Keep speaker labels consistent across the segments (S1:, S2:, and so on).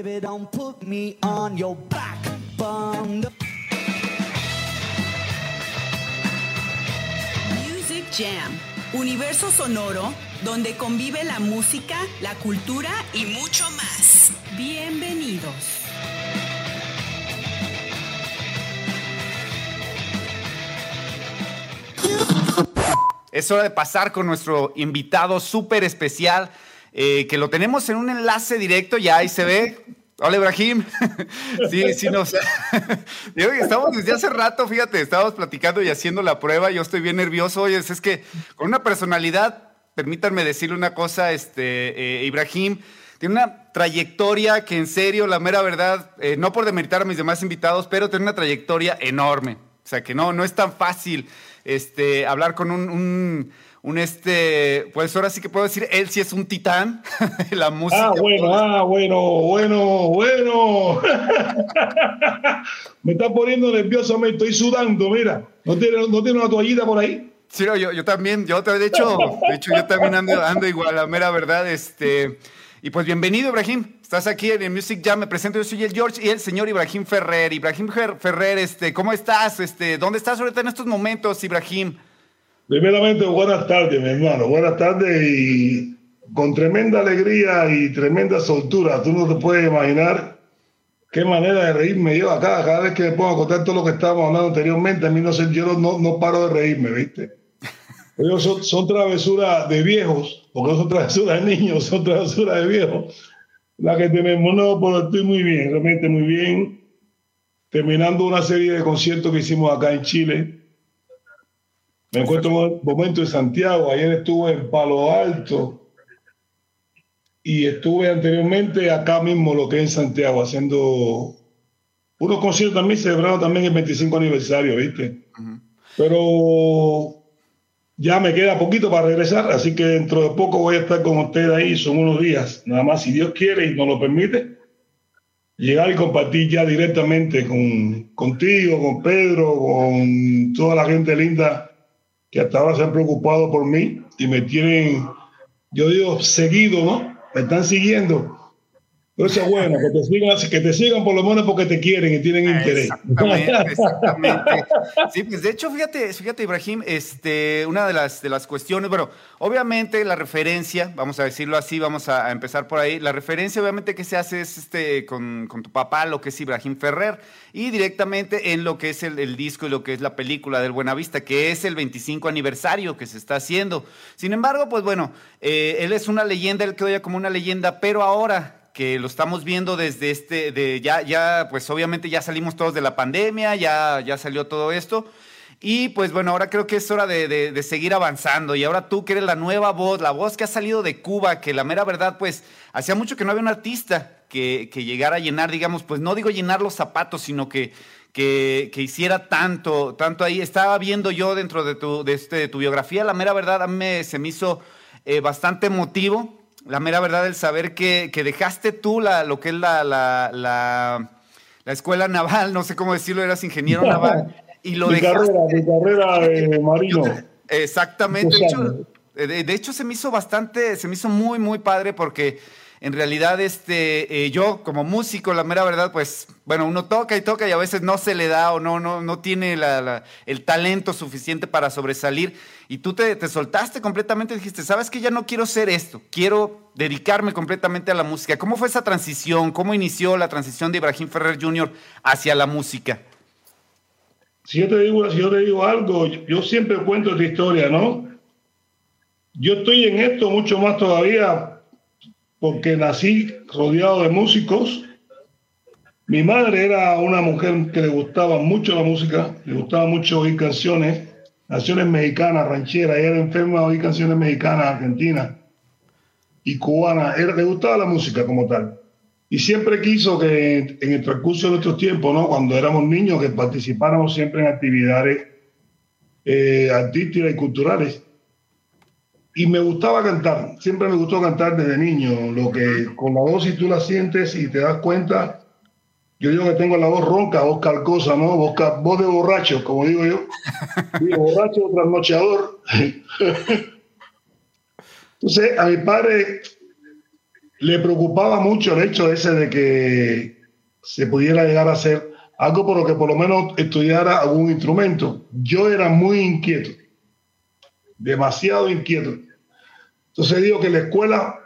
S1: Baby, don't put me on your back bum.
S2: Music Jam, universo sonoro donde convive la música, la cultura y mucho más. Bienvenidos.
S3: Es hora de pasar con nuestro invitado súper especial, eh, que lo tenemos en un enlace directo, ya ahí se ve. Hola Ibrahim. sí, sí, nos. Digo que estamos desde hace rato, fíjate, estábamos platicando y haciendo la prueba. Yo estoy bien nervioso. Oye, es que con una personalidad, permítanme decirle una cosa, este, eh, Ibrahim, tiene una trayectoria que en serio, la mera verdad, eh, no por demeritar a mis demás invitados, pero tiene una trayectoria enorme. O sea que no, no es tan fácil este, hablar con un, un, este, pues ahora sí que puedo decir, él sí es un titán la música.
S4: Ah, bueno, ah, bueno, bueno, bueno. me está poniendo nervioso, me estoy sudando, mira. ¿No tiene, no tiene una toallita por ahí?
S3: Sí, yo, yo también, yo de hecho, de hecho yo también ando, ando igual, la mera verdad, este, y pues bienvenido Ibrahim, estás aquí en el Music Jam, me presento, yo soy el George y el señor Ibrahim Ferrer. Ibrahim Ferrer, este, ¿cómo estás? Este, ¿Dónde estás ahorita en estos momentos, Ibrahim?
S4: Primeramente, buenas tardes, mi hermano, buenas tardes y con tremenda alegría y tremenda soltura, tú no te puedes imaginar qué manera de reírme yo acá, cada vez que me pongo a contar todo lo que estábamos hablando anteriormente, a mí no sé, yo no, no paro de reírme, ¿viste? son, son travesuras de viejos, porque no son travesuras de niños, son travesuras de viejos. La que tenemos, no, pero estoy muy bien, realmente muy bien. Terminando una serie de conciertos que hicimos acá en Chile. Me encuentro en un momento en Santiago. Ayer estuve en Palo Alto y estuve anteriormente acá mismo, lo que es en Santiago, haciendo unos conciertos también celebrando también el 25 aniversario, ¿viste? Pero ya me queda poquito para regresar, así que dentro de poco voy a estar con ustedes ahí, son unos días, nada más si Dios quiere y nos lo permite, llegar y compartir ya directamente con, contigo, con Pedro, con toda la gente linda que hasta ahora se han preocupado por mí y me tienen, yo digo, seguido, ¿no? Me están siguiendo eso es bueno, que te, sigan, que te sigan por lo menos porque te quieren y tienen interés.
S3: Exactamente, exactamente. Sí, pues de hecho, fíjate, fíjate, Ibrahim, este, una de las, de las cuestiones, bueno, obviamente la referencia, vamos a decirlo así, vamos a, empezar por ahí, la referencia obviamente que se hace es este, con, con tu papá, lo que es Ibrahim Ferrer, y directamente en lo que es el, el, disco y lo que es la película del Buenavista, que es el 25 aniversario que se está haciendo. Sin embargo, pues bueno, eh, él es una leyenda, él quedó ya como una leyenda, pero ahora que lo estamos viendo desde este, ya, ya, pues obviamente ya salimos todos de la pandemia, ya, ya salió todo esto. Y pues bueno, ahora creo que es hora de, de, seguir avanzando. Y ahora tú que eres la nueva voz, la voz que ha salido de Cuba, que la mera verdad, pues hacía mucho que no había un artista que, que llegara a llenar, digamos, pues no digo llenar los zapatos, sino que, que, que, hiciera tanto, tanto ahí. Estaba viendo yo dentro de tu, de este, de tu biografía, la mera verdad, a mí me, se me hizo eh, bastante emotivo la mera verdad, el saber que, que dejaste tú la, lo que es la, la, la, la, escuela naval, no sé cómo decirlo, eras ingeniero naval, y lo
S4: mi
S3: dejaste.
S4: Carrera, mi carrera de marino.
S3: Exactamente. De hecho, de, de hecho, se me hizo bastante, se me hizo muy, muy padre porque en realidad este, eh, yo como músico, la mera verdad, pues, bueno, uno toca y toca y a veces no se le da o no, no, no tiene el talento suficiente para sobresalir. Y tú te, te soltaste completamente, dijiste, sabes que ya no quiero ser esto, quiero dedicarme completamente a la música. ¿Cómo fue esa transición? ¿Cómo inició la transición de Ibrahim Ferrer Jr. hacia la música?
S4: Si yo te digo, si yo te digo algo, yo siempre cuento esta historia, ¿no? Yo estoy en esto mucho más todavía porque nací rodeado de músicos. Mi madre era una mujer que le gustaba mucho la música, le gustaba mucho oír canciones, canciones mexicanas, rancheras. Ella era enferma de oír canciones mexicanas, argentinas y cubanas. le gustaba la música como tal. Y siempre quiso que en el transcurso de nuestros tiempos, ¿no? cuando éramos niños, que participáramos siempre en actividades eh, artísticas y culturales y me gustaba cantar, siempre me gustó cantar desde niño, lo que con la voz si tú la sientes y te das cuenta, yo digo que tengo la voz ronca, voz calcosa, ¿no? Voz, voz de borracho, como digo yo, digo, borracho, trasnocheador. Entonces, a mi padre le preocupaba mucho el hecho ese de que se pudiera llegar a hacer algo por lo que por lo menos estudiara algún instrumento. Yo era muy inquieto, demasiado inquieto. Entonces digo que la escuela,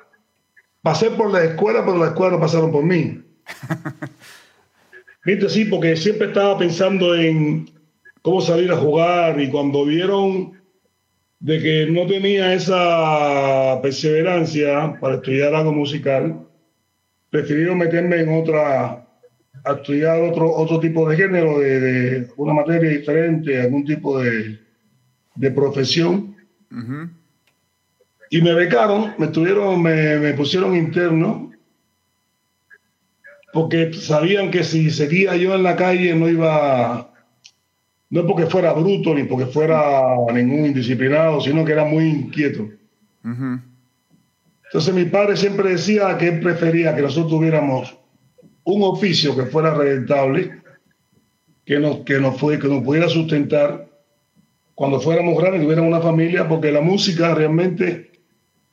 S4: pasé por la escuela, pero la escuela no pasaron por mí. Viste, sí, porque siempre estaba pensando en cómo salir a jugar y cuando vieron de que no tenía esa perseverancia para estudiar algo musical, preferí meterme en otra, a estudiar otro, otro tipo de género, de, una materia diferente, algún tipo de, de profesión. Y me becaron, me, tuvieron, me, me pusieron interno, porque sabían que si seguía yo en la calle no iba no porque fuera bruto ni porque fuera ningún indisciplinado, sino que era muy inquieto. Entonces mi padre siempre decía que él prefería que nosotros tuviéramos un oficio que fuera rentable, que nos, que nos, fue, que nos pudiera sustentar cuando fuéramos grandes, tuviéramos una familia, porque la música realmente,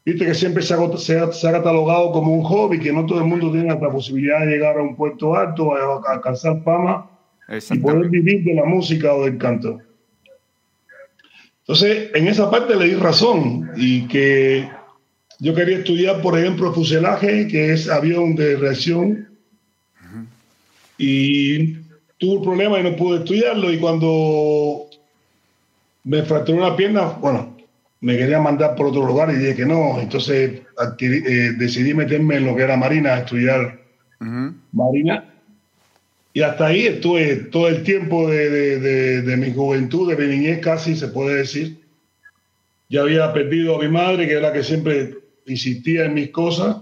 S4: viste que siempre se ha, se, ha, catalogado como un hobby, que no todo el mundo tiene la posibilidad de llegar a un puesto alto, a alcanzar fama y poder vivir de la música o del canto. Entonces, en esa parte le di razón y que yo quería estudiar, por ejemplo, fuselaje, que es avión de reacción, y tuve un problema y no pude estudiarlo. Y cuando me fracturó una pierna, bueno, me quería mandar por otro lugar y dije que no. Entonces eh, decidí meterme en lo que era Marina, a estudiar Marina. Y hasta ahí estuve todo el tiempo de, mi juventud, de mi niñez casi, se puede decir. Ya había perdido a mi madre, que era la que siempre insistía en mis cosas.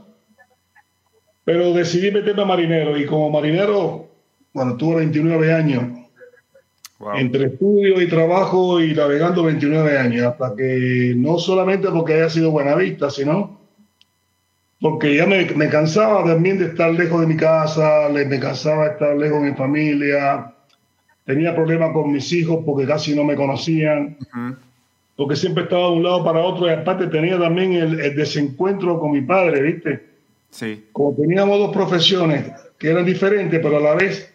S4: Pero decidí meterme a marinero y como marinero, bueno, tuve 29 años. Entre estudio y trabajo y navegando 29 años, hasta que no solamente porque haya sido buena vista, sino porque ya me, me, cansaba también de estar lejos de mi casa, me cansaba de estar lejos de mi familia, tenía problemas con mis hijos porque casi no me conocían, porque siempre estaba de un lado para otro y aparte tenía también el, desencuentro con mi padre, ¿viste?
S3: Sí.
S4: Como teníamos dos profesiones que eran diferentes, pero a la vez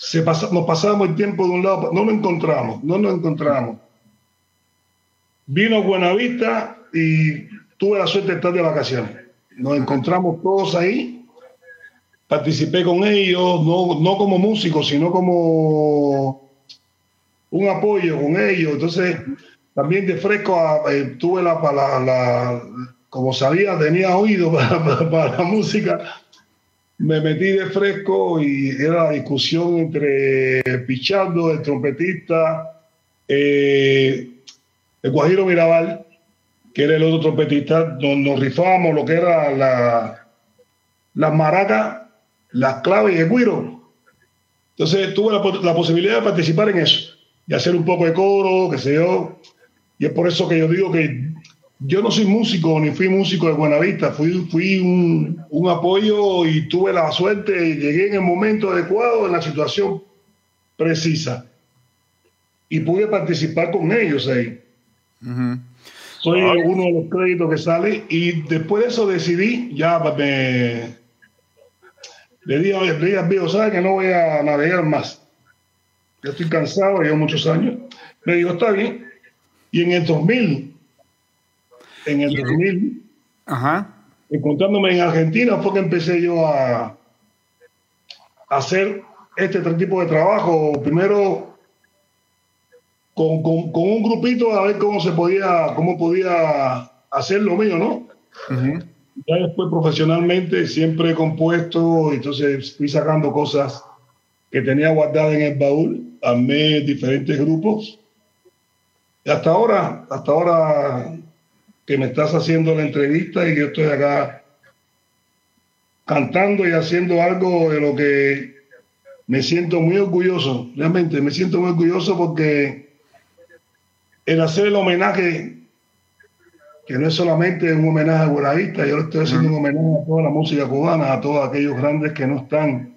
S4: se nos pasábamos el tiempo de un lado, no nos encontramos, no nos encontramos. Vino Buenavista y tuve la suerte de estar de vacaciones. Nos encontramos todos ahí, participé con ellos, no, no como músico, sino como un apoyo con ellos. Entonces, también de fresco eh, tuve la, la, como sabía, tenía oído para, la música, me metí de fresco y era la discusión entre Pichardo, el trompetista, eh, el Guajiro Mirabal, que era el otro trompetista, nos, nos rifábamos lo que era la, las maracas, las claves y el guiro. Entonces tuve la, posibilidad de participar en eso, y hacer un poco de coro, qué sé yo. Y es por eso que yo digo que yo no soy músico, ni fui músico de Buenavista, fui, fui un, un apoyo y tuve la suerte, y llegué en el momento adecuado, en la situación precisa. Y pude participar con ellos ahí. Soy uno de los créditos que sale y después de eso decidí, ya me... Le dije, le dije ¿sabes que no voy a navegar más? Yo estoy cansado, llevo muchos años. Me digo, está bien. Y en el 2000, en el 2000,
S3: Ajá.
S4: encontrándome en Argentina, fue que empecé yo a, a hacer este tipo de trabajo. Primero con, con, un grupito a ver cómo se podía, cómo podía hacer lo mío, ¿no? Ya después profesionalmente siempre he compuesto, entonces fui sacando cosas que tenía guardadas en el baúl, armé diferentes grupos. Y hasta ahora, hasta ahora que me estás haciendo la entrevista y yo estoy acá cantando y haciendo algo de lo que me siento muy orgulloso, realmente me siento muy orgulloso porque el hacer el homenaje, que no es solamente un homenaje a Buenavista, yo le estoy haciendo un homenaje a toda la música cubana, a todos aquellos grandes que no están,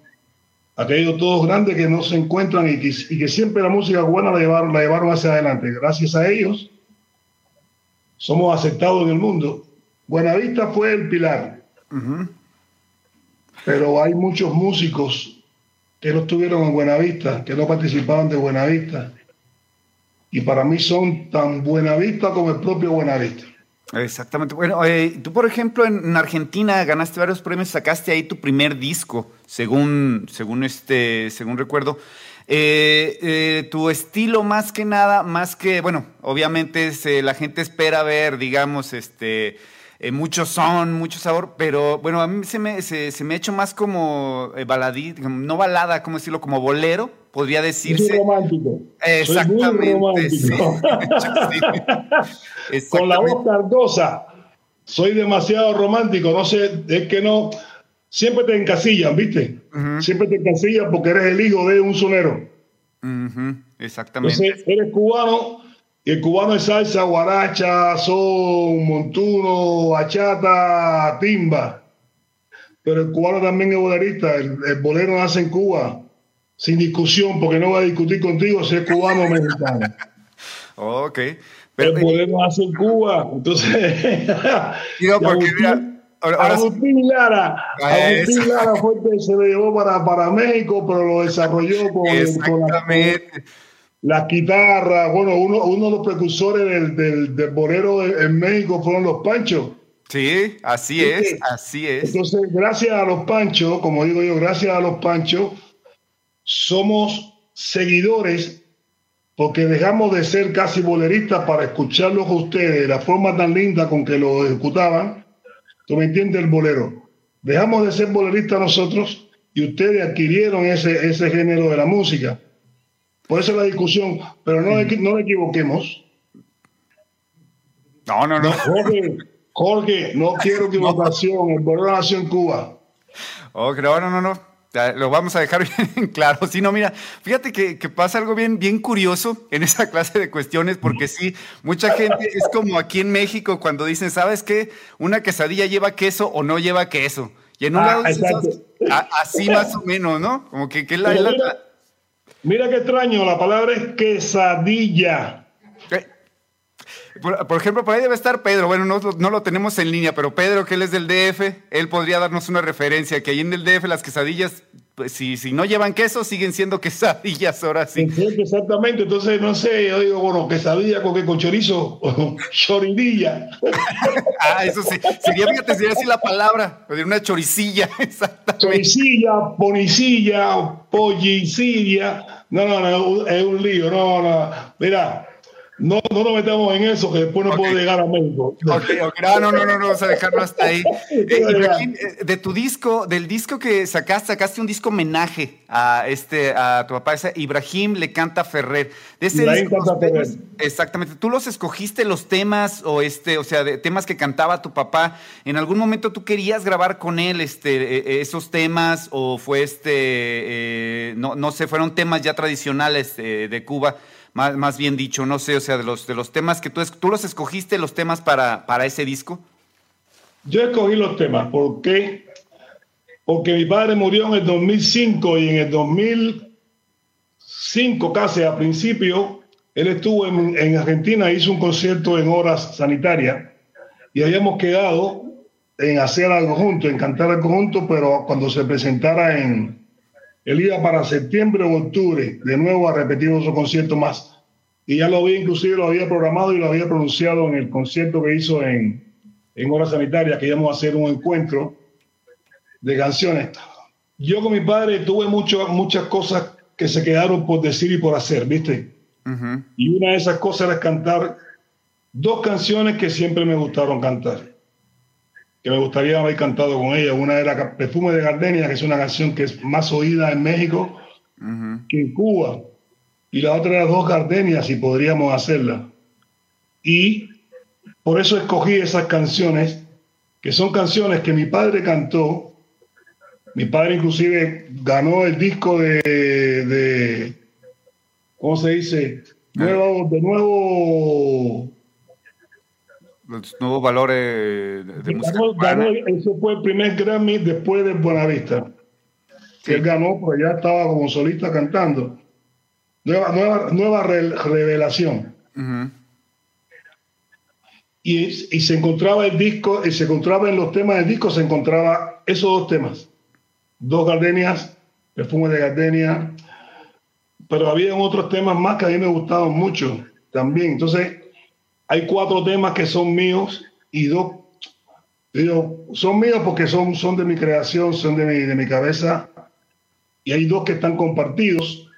S4: aquellos todos grandes que no se encuentran y que, siempre la música cubana la llevaron, la llevaron hacia adelante. Gracias a ellos somos aceptados en el mundo Buenavista fue el pilar. Pero hay muchos músicos que no estuvieron en Buenavista, que no participaban de Buenavista. Y para mí son tan Buenavista como el propio Buenavista.
S3: Exactamente. Bueno, eh, tú, por ejemplo, en, Argentina ganaste varios premios, sacaste ahí tu primer disco, según, según, este, según recuerdo. Eh, eh, tu estilo más que nada, más que, bueno, obviamente la gente espera ver, digamos, este, mucho son, mucho sabor, pero bueno, a mí se me, se, me ha hecho más como baladí, no balada, ¿cómo decirlo? Como bolero, podría decirse.
S4: Muy romántico.
S3: Exactamente.
S4: romántico. Con la voz cardosa. Soy demasiado romántico, no sé, es que no. Siempre te encasillan, ¿viste? Siempre te encasillan porque eres el hijo de un sonero.
S3: Exactamente.
S4: Entonces, eres cubano y el cubano es salsa, guaracha, son, montuno, bachata, timba. Pero el cubano también es bolerista. El, el bolero nace en Cuba sin discusión, porque no voy a discutir contigo si es cubano o mexicano.
S3: ok.
S4: Pero, podemos hacer Cuba, entonces.
S3: Digo, porque
S4: Agustín Lara, Agustín Lara fue el que se lo llevó para, para México, pero lo desarrolló con, las guitarras. Bueno, uno, uno de los precursores del, del, del bolero en México fueron los Panchos.
S3: Sí, así es, así es.
S4: Entonces, gracias a los Panchos, como digo yo, gracias a los Panchos, somos seguidores porque dejamos de ser casi boleristas para escucharlos a ustedes, la forma tan linda con que lo ejecutaban. ¿Tú me entiendes el bolero? Dejamos de ser boleristas nosotros y ustedes adquirieron ese, ese género de la música. Por eso la discusión, pero no, no equivoquemos.
S3: No, no, no.
S4: Jorge, Jorge, no quiero equivocación. El bolero nació en Cuba.
S3: Oh, no, no, no. Lo vamos a dejar bien claro. Si no, mira, fíjate que, pasa algo bien, bien curioso en esa clase de cuestiones, porque sí, mucha gente es como aquí en México cuando dicen, ¿sabes qué? Una quesadilla lleva queso o no lleva queso. Y en un ah, lado así más o menos, ¿no? Como que, que la,
S4: mira, mira qué extraño, la palabra es quesadilla.
S3: Por, ejemplo, por ahí debe estar Pedro. Bueno, no, no, lo tenemos en línea, pero Pedro, que él es del DF, él podría darnos una referencia, que ahí en el DF las quesadillas, pues, si, si no llevan queso, siguen siendo quesadillas ahora sí.
S4: Exactamente, entonces no sé, yo digo, bueno, quesadilla con qué, con chorizo, choridilla.
S3: ah, eso sí, sería, fíjate, sería así la palabra, una choricilla,
S4: exactamente. Choricilla, ponicilla, pollicilla, no, no, no, es un lío, no, no, mira, no, no nos metamos en eso, que después no puedo llegar a México.
S3: Ok, ok, no, no, no, no, vamos a dejarlo hasta ahí. Eh, eh, de tu disco, del disco que sacaste, sacaste un disco homenaje a este, a tu papá, ese Ibrahim le canta Ferrer. De ese disco, exactamente. ¿Tú los escogiste los temas o este, o sea, de temas que cantaba tu papá? ¿En algún momento tú querías grabar con él este, e, esos temas o fue este, eh, no, no sé, fueron temas ya tradicionales de Cuba? Más, bien dicho, no sé, o sea, de los, de los temas que tú, tú los escogiste, los temas para, para ese disco.
S4: Yo escogí los temas, ¿por qué? Porque mi padre murió en el 2005 y en el 2005, casi a principio, él estuvo en, en Argentina, hizo un concierto en horas sanitarias y habíamos quedado en hacer algo juntos, en cantar algo juntos, pero cuando se presentara en, él iba para septiembre o octubre de nuevo a repetir otro concierto más. Y ya lo había, inclusive lo había programado y lo había pronunciado en el concierto que hizo en, en Hora Sanitaria, que íbamos a hacer un encuentro de canciones. Yo con mi padre tuve mucho, muchas cosas que se quedaron por decir y por hacer, ¿viste? Y una de esas cosas era cantar dos canciones que siempre me gustaron cantar que me gustaría haber cantado con ella. Una era Perfume de Gardenia, que es una canción que es más oída en México que en Cuba. Y la otra era Dos Gardenias, y podríamos hacerla. Y por eso escogí esas canciones, que son canciones que mi padre cantó. Mi padre inclusive ganó el disco de, de ¿cómo se dice? Nuevo, de nuevo
S3: los nuevos valores de, música.
S4: Ganó, ese fue el primer Grammy después de Buenavista. Que él ganó, porque ya estaba como solista cantando. Nueva, nueva, nueva revelación. y, y, se encontraba el disco, y se encontraba en los temas del disco, se encontraba esos dos temas. Dos gardenias, perfume de gardenia, pero había otros temas más que a mí me gustaban mucho también. Entonces, hay cuatro temas que son míos y dos, digo, son míos porque son, son de mi creación, son de mi, de mi cabeza, y hay dos que están compartidos,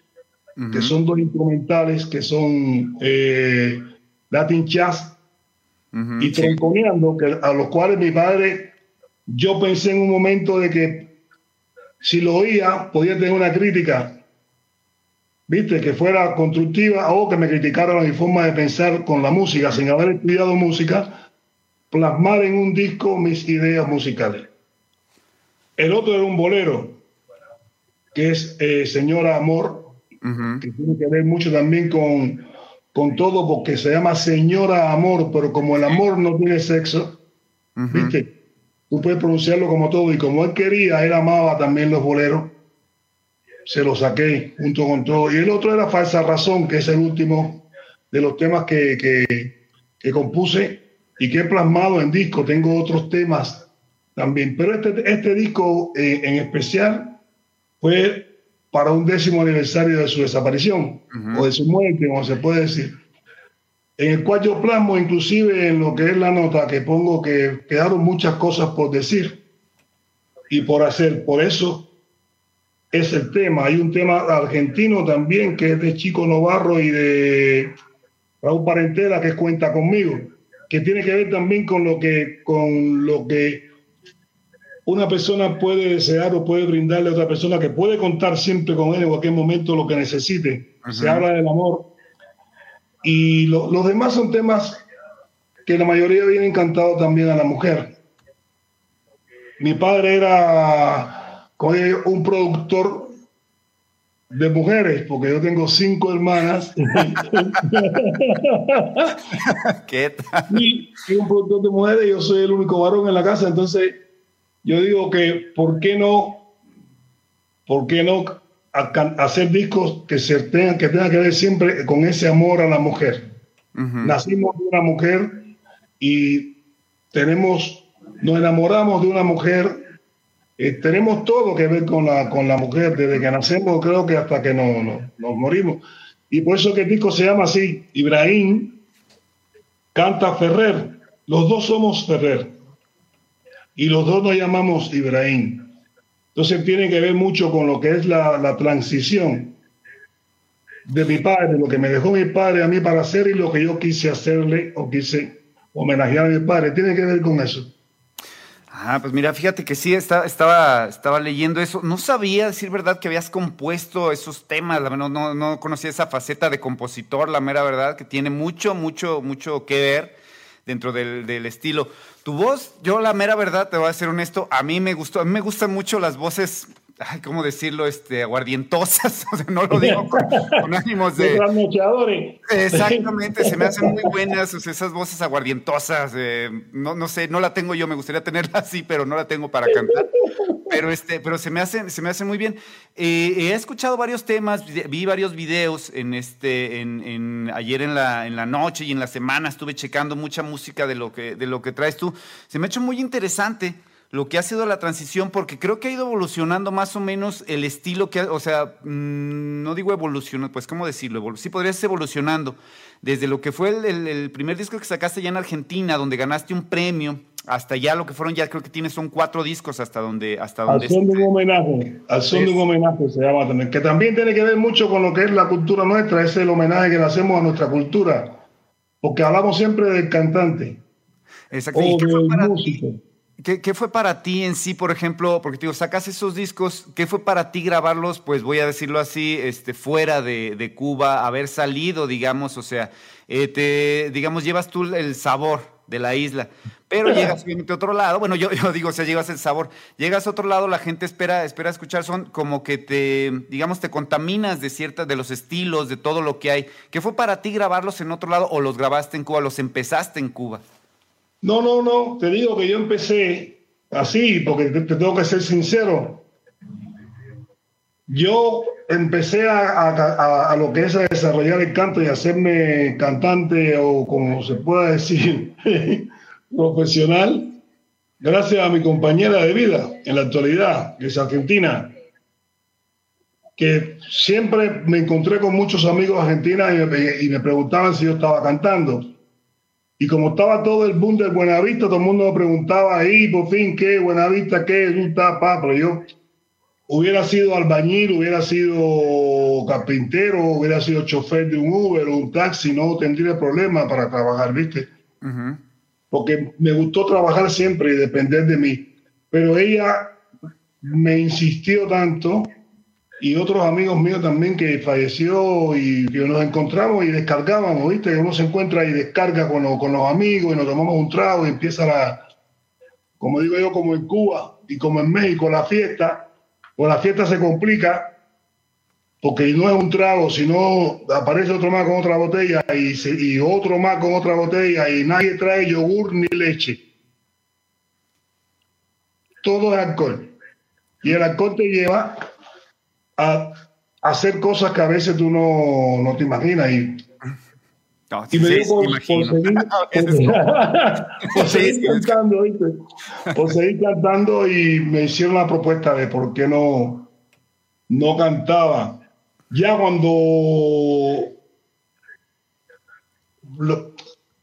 S4: que son dos instrumentales, que son eh, Latin Jazz y Tronconeando, que, a los cuales mi padre, yo pensé en un momento de que si lo oía, podía tener una crítica, viste, que fuera constructiva o que me criticara mi forma de pensar con la música, sin haber estudiado música, plasmar en un disco mis ideas musicales. El otro era un bolero, que es eh, Señora Amor, que tiene que ver mucho también con con todo porque se llama Señora Amor, pero como el amor no tiene sexo, ¿viste? Tú puedes pronunciarlo como todo y como él quería, él amaba también los boleros. Se lo saqué junto con todo. Y el otro era Falsa Razón, que es el último de los temas que, que, compuse y que he plasmado en disco. Tengo otros temas también, pero este, este disco eh, en especial fue para un décimo aniversario de su desaparición o de su muerte, como se puede decir, en el cual yo plasmo inclusive en lo que es la nota que pongo que quedaron muchas cosas por decir y por hacer. Por eso es el tema. Hay un tema argentino también que es de Chico Novarro y de Raúl Parentela que cuenta conmigo, que tiene que ver también con lo que, con lo que una persona puede desear o puede brindarle a otra persona que puede contar siempre con él en cualquier momento lo que necesite. Se habla del amor. Y los demás son temas que la mayoría vienen cantados también a la mujer. Mi padre era un productor de mujeres, porque yo tengo cinco hermanas.
S3: ¿Qué tal?
S4: Y, y un productor de mujeres, yo soy el único varón en la casa, entonces yo digo que, ¿por qué no, por qué no hacer discos que, se tengan, que tengan que ver siempre con ese amor a la mujer? Nacimos de una mujer y tenemos, nos enamoramos de una mujer, eh, tenemos todo que ver con la, con la mujer, desde que nacemos creo que hasta que no, nos morimos. Y por eso que el se llama así, Ibrahim canta Ferrer, los dos somos Ferrer y los dos nos llamamos Ibrahim. Entonces tiene que ver mucho con lo que es la, transición de mi padre, lo que me dejó mi padre a mí para hacer y lo que yo quise hacerle o quise homenajear a mi padre. Tiene que ver con eso.
S3: Ah, pues mira, fíjate que sí, estaba, estaba, leyendo eso. No sabía, decir verdad, que habías compuesto esos temas. No, no, no conocía esa faceta de compositor, la mera verdad, que tiene mucho, mucho, mucho que ver dentro del, del estilo. Tu voz, yo la mera verdad, te voy a ser honesto, a mí me gustó, a mí me gustan mucho las voces ay, ¿cómo decirlo? Este, aguardientosas, o sea, no lo digo con, ánimos de... Exactamente, se me hacen muy buenas esas voces aguardientosas, eh, no, no sé, no la tengo yo, me gustaría tenerla así, pero no la tengo para cantar pero este, pero se me hace, se me hace muy bien. Eh, he escuchado varios temas, vi varios videos en este, en, ayer en la, en la noche y en la semana estuve checando mucha música de lo que, de lo que traes tú. Se me ha hecho muy interesante lo que ha sido la transición, porque creo que ha ido evolucionando más o menos el estilo que, o sea, mm, no digo evolucionar, pues cómo decirlo, sí podrías evolucionando desde lo que fue el, el, primer disco que sacaste ya en Argentina, donde ganaste un premio hasta ya lo que fueron, ya creo que tienes son cuatro discos hasta donde... Hasta donde
S4: al son de un homenaje, al son de un homenaje se llama también, que también tiene que ver mucho con lo que es la cultura nuestra, es el homenaje que le hacemos a nuestra cultura, porque hablamos siempre del cantante.
S3: Exacto. O del músico. ¿Qué, fue para ti en sí, por ejemplo? Porque te digo, sacas esos discos, ¿qué fue para ti grabarlos? Pues voy a decirlo así, este, fuera de, de Cuba, haber salido, digamos, o sea, eh, te, digamos, llevas tú el sabor de la isla. Pero llegas a otro lado, bueno, yo, yo, digo, o sea, llegas el sabor, llegas a otro lado, la gente espera, espera escuchar, son como que te, digamos, te contaminas de ciertas, de los estilos, de todo lo que hay. ¿Qué fue para ti grabarlos en otro lado o los grabaste en Cuba, los empezaste en Cuba?
S4: No, no, no, te digo que yo empecé así, porque te, tengo que ser sincero. yo empecé a, lo que es a desarrollar el canto y hacerme cantante o como se pueda decir, profesional, gracias a mi compañera de vida en la actualidad, que es argentina, que siempre me encontré con muchos amigos argentinos y me, preguntaban si yo estaba cantando. Y como estaba todo el boom de Buenavista, todo el mundo me preguntaba ahí, por fin, ¿qué? Buenavista, ¿qué? Pero yo hubiera sido albañil, hubiera sido carpintero, hubiera sido chofer de un Uber o un taxi, no tendría problema para trabajar, ¿viste? Porque me gustó trabajar siempre y depender de mí. Pero ella me insistió tanto y otros amigos míos también que falleció y que nos encontramos y descargábamos, ¿viste? Uno se encuentra y descarga con, con los amigos y nos tomamos un trago y empieza la, como digo yo, como en Cuba y como en México, la fiesta o la fiesta se complica porque no es un trago, sino aparece otro más con otra botella y, y otro más con otra botella y nadie trae yogur ni leche. Todo es alcohol. Y el alcohol te lleva a, hacer cosas que a veces tú no, no te imaginas. Y, y me dio por, por, seguir, cantando, por seguir cantando y me hicieron la propuesta de por qué no, no cantaba. Ya cuando,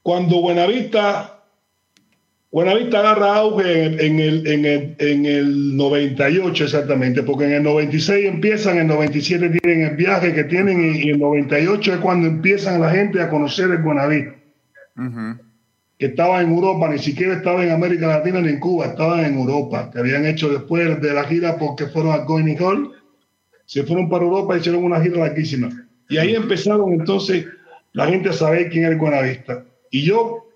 S4: cuando Buenavista Buenavista agarra auge en, el, en, el, en el 98 exactamente, porque en el 96 empiezan, en el 97 tienen el viaje que tienen y, en el 98 es cuando empiezan la gente a conocer el Buenavista. Que estaba en Europa, ni siquiera estaba en América Latina ni en Cuba, estaban en Europa, que habían hecho después de la gira porque fueron a Going Hall, se fueron para Europa y hicieron una gira larguísima. Y ahí empezaron entonces la gente a saber quién era el Buenavista. Y yo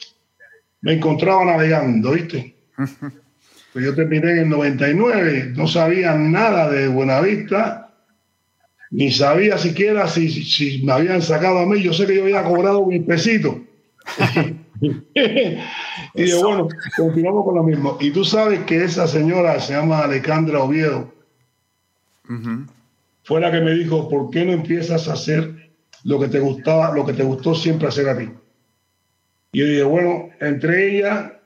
S4: me encontraba navegando, ¿viste? Pues yo terminé en el 99, no sabía nada de Buenavista, ni sabía siquiera si, si, me habían sacado a mí, yo sé que yo había cobrado un pesito. y de bueno, continuamos con lo mismo. Y tú sabes que esa señora se llama Alejandra Oviedo. Fue la que me dijo, ¿por qué no empiezas a hacer lo que te gustaba, lo que te gustó siempre hacer a ti? Y yo dije, bueno, entre ella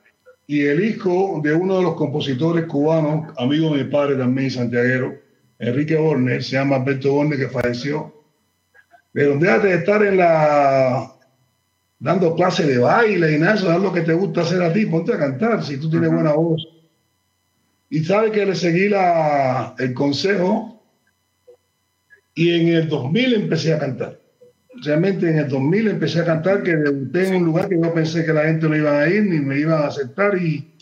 S4: y el hijo de uno de los compositores cubanos, amigo de mi padre también, santiaguero, Enrique Borne, se llama Alberto Borne, que falleció. Pero déjate de estar en la dando clases de baile y nada, eso es lo que te gusta hacer a ti, ponte a cantar si tú tienes buena voz. Y sabe que le seguí la, el consejo y en el 2000 empecé a cantar realmente en el 2000 empecé a cantar, que debuté en un lugar que yo pensé que la gente no iba a ir ni me iban a aceptar y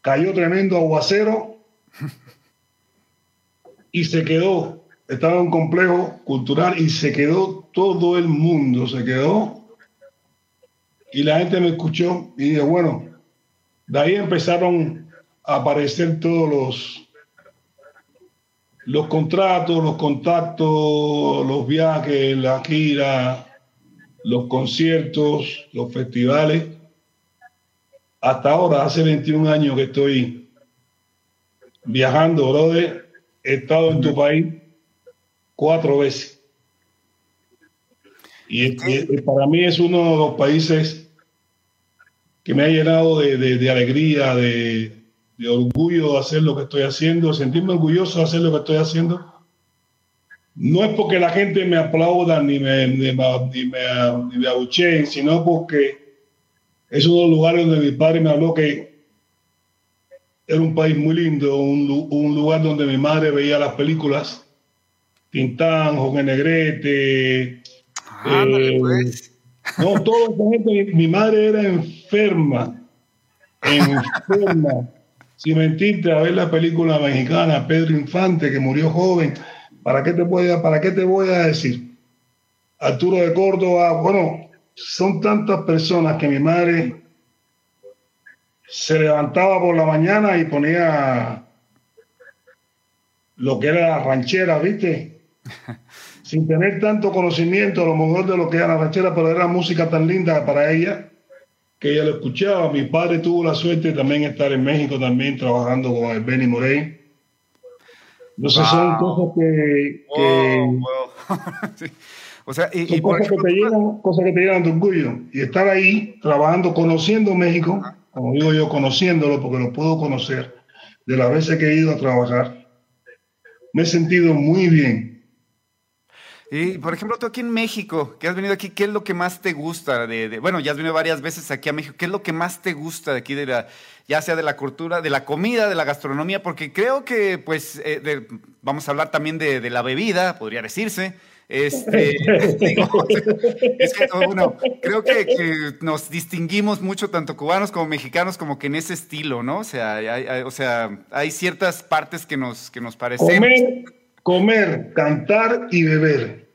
S4: cayó tremendo aguacero y se quedó, estaba en un complejo cultural y se quedó todo el mundo, se quedó. Y la gente me escuchó y dije, bueno, de ahí empezaron a aparecer todos los los contratos, los contactos, los viajes, la gira, los conciertos, los festivales. Hasta ahora, hace 21 años que estoy viajando, brother. He estado en tu país cuatro veces. Y, para mí es uno de los países que me ha llenado de alegría, de, de orgullo de hacer lo que estoy haciendo, sentirme orgulloso de hacer lo que estoy haciendo. No es porque la gente me aplauda ni me, ni me, abucheen, sino porque es uno de los lugares donde mi padre me habló que era un país muy lindo, un, lugar donde mi madre veía las películas, Tintán, Jorge Negrete. Eh, pues. No, toda esa gente, mi madre era enferma, enferma sin mentirte, a ver la película mexicana, Pedro Infante, que murió joven. ¿Para qué te voy a, para qué te voy a decir? Arturo de Córdoba, bueno, son tantas personas que mi madre se levantaba por la mañana y ponía lo que era la ranchera, ¿viste? Sin tener tanto conocimiento a lo mejor de lo que era la ranchera, pero era música tan linda para ella que ella lo escuchaba. Mi padre tuvo la suerte también de estar en México también trabajando con el Benny Morey. Entonces son cosas que...
S3: O sea, y,
S4: cosas, que te llenan, cosas que te llenan de orgullo. Y estar ahí trabajando, conociendo México, como digo yo, conociéndolo, porque lo puedo conocer, de las veces que he ido a trabajar, me he sentido muy bien
S3: y, por ejemplo, tú aquí en México, que has venido aquí, ¿qué es lo que más te gusta? De, bueno, ya has venido varias veces aquí a México. ¿Qué es lo que más te gusta de aquí, de la, ya sea de la cultura, de la comida, de la gastronomía? Porque creo que, pues, eh, vamos a hablar también de, la bebida, podría decirse. Este, es que, bueno, creo que, nos distinguimos mucho, tanto cubanos como mexicanos, como que en ese estilo, ¿no? O sea, hay, o sea, hay ciertas partes que nos, que nos parecen
S4: comer, cantar y beber.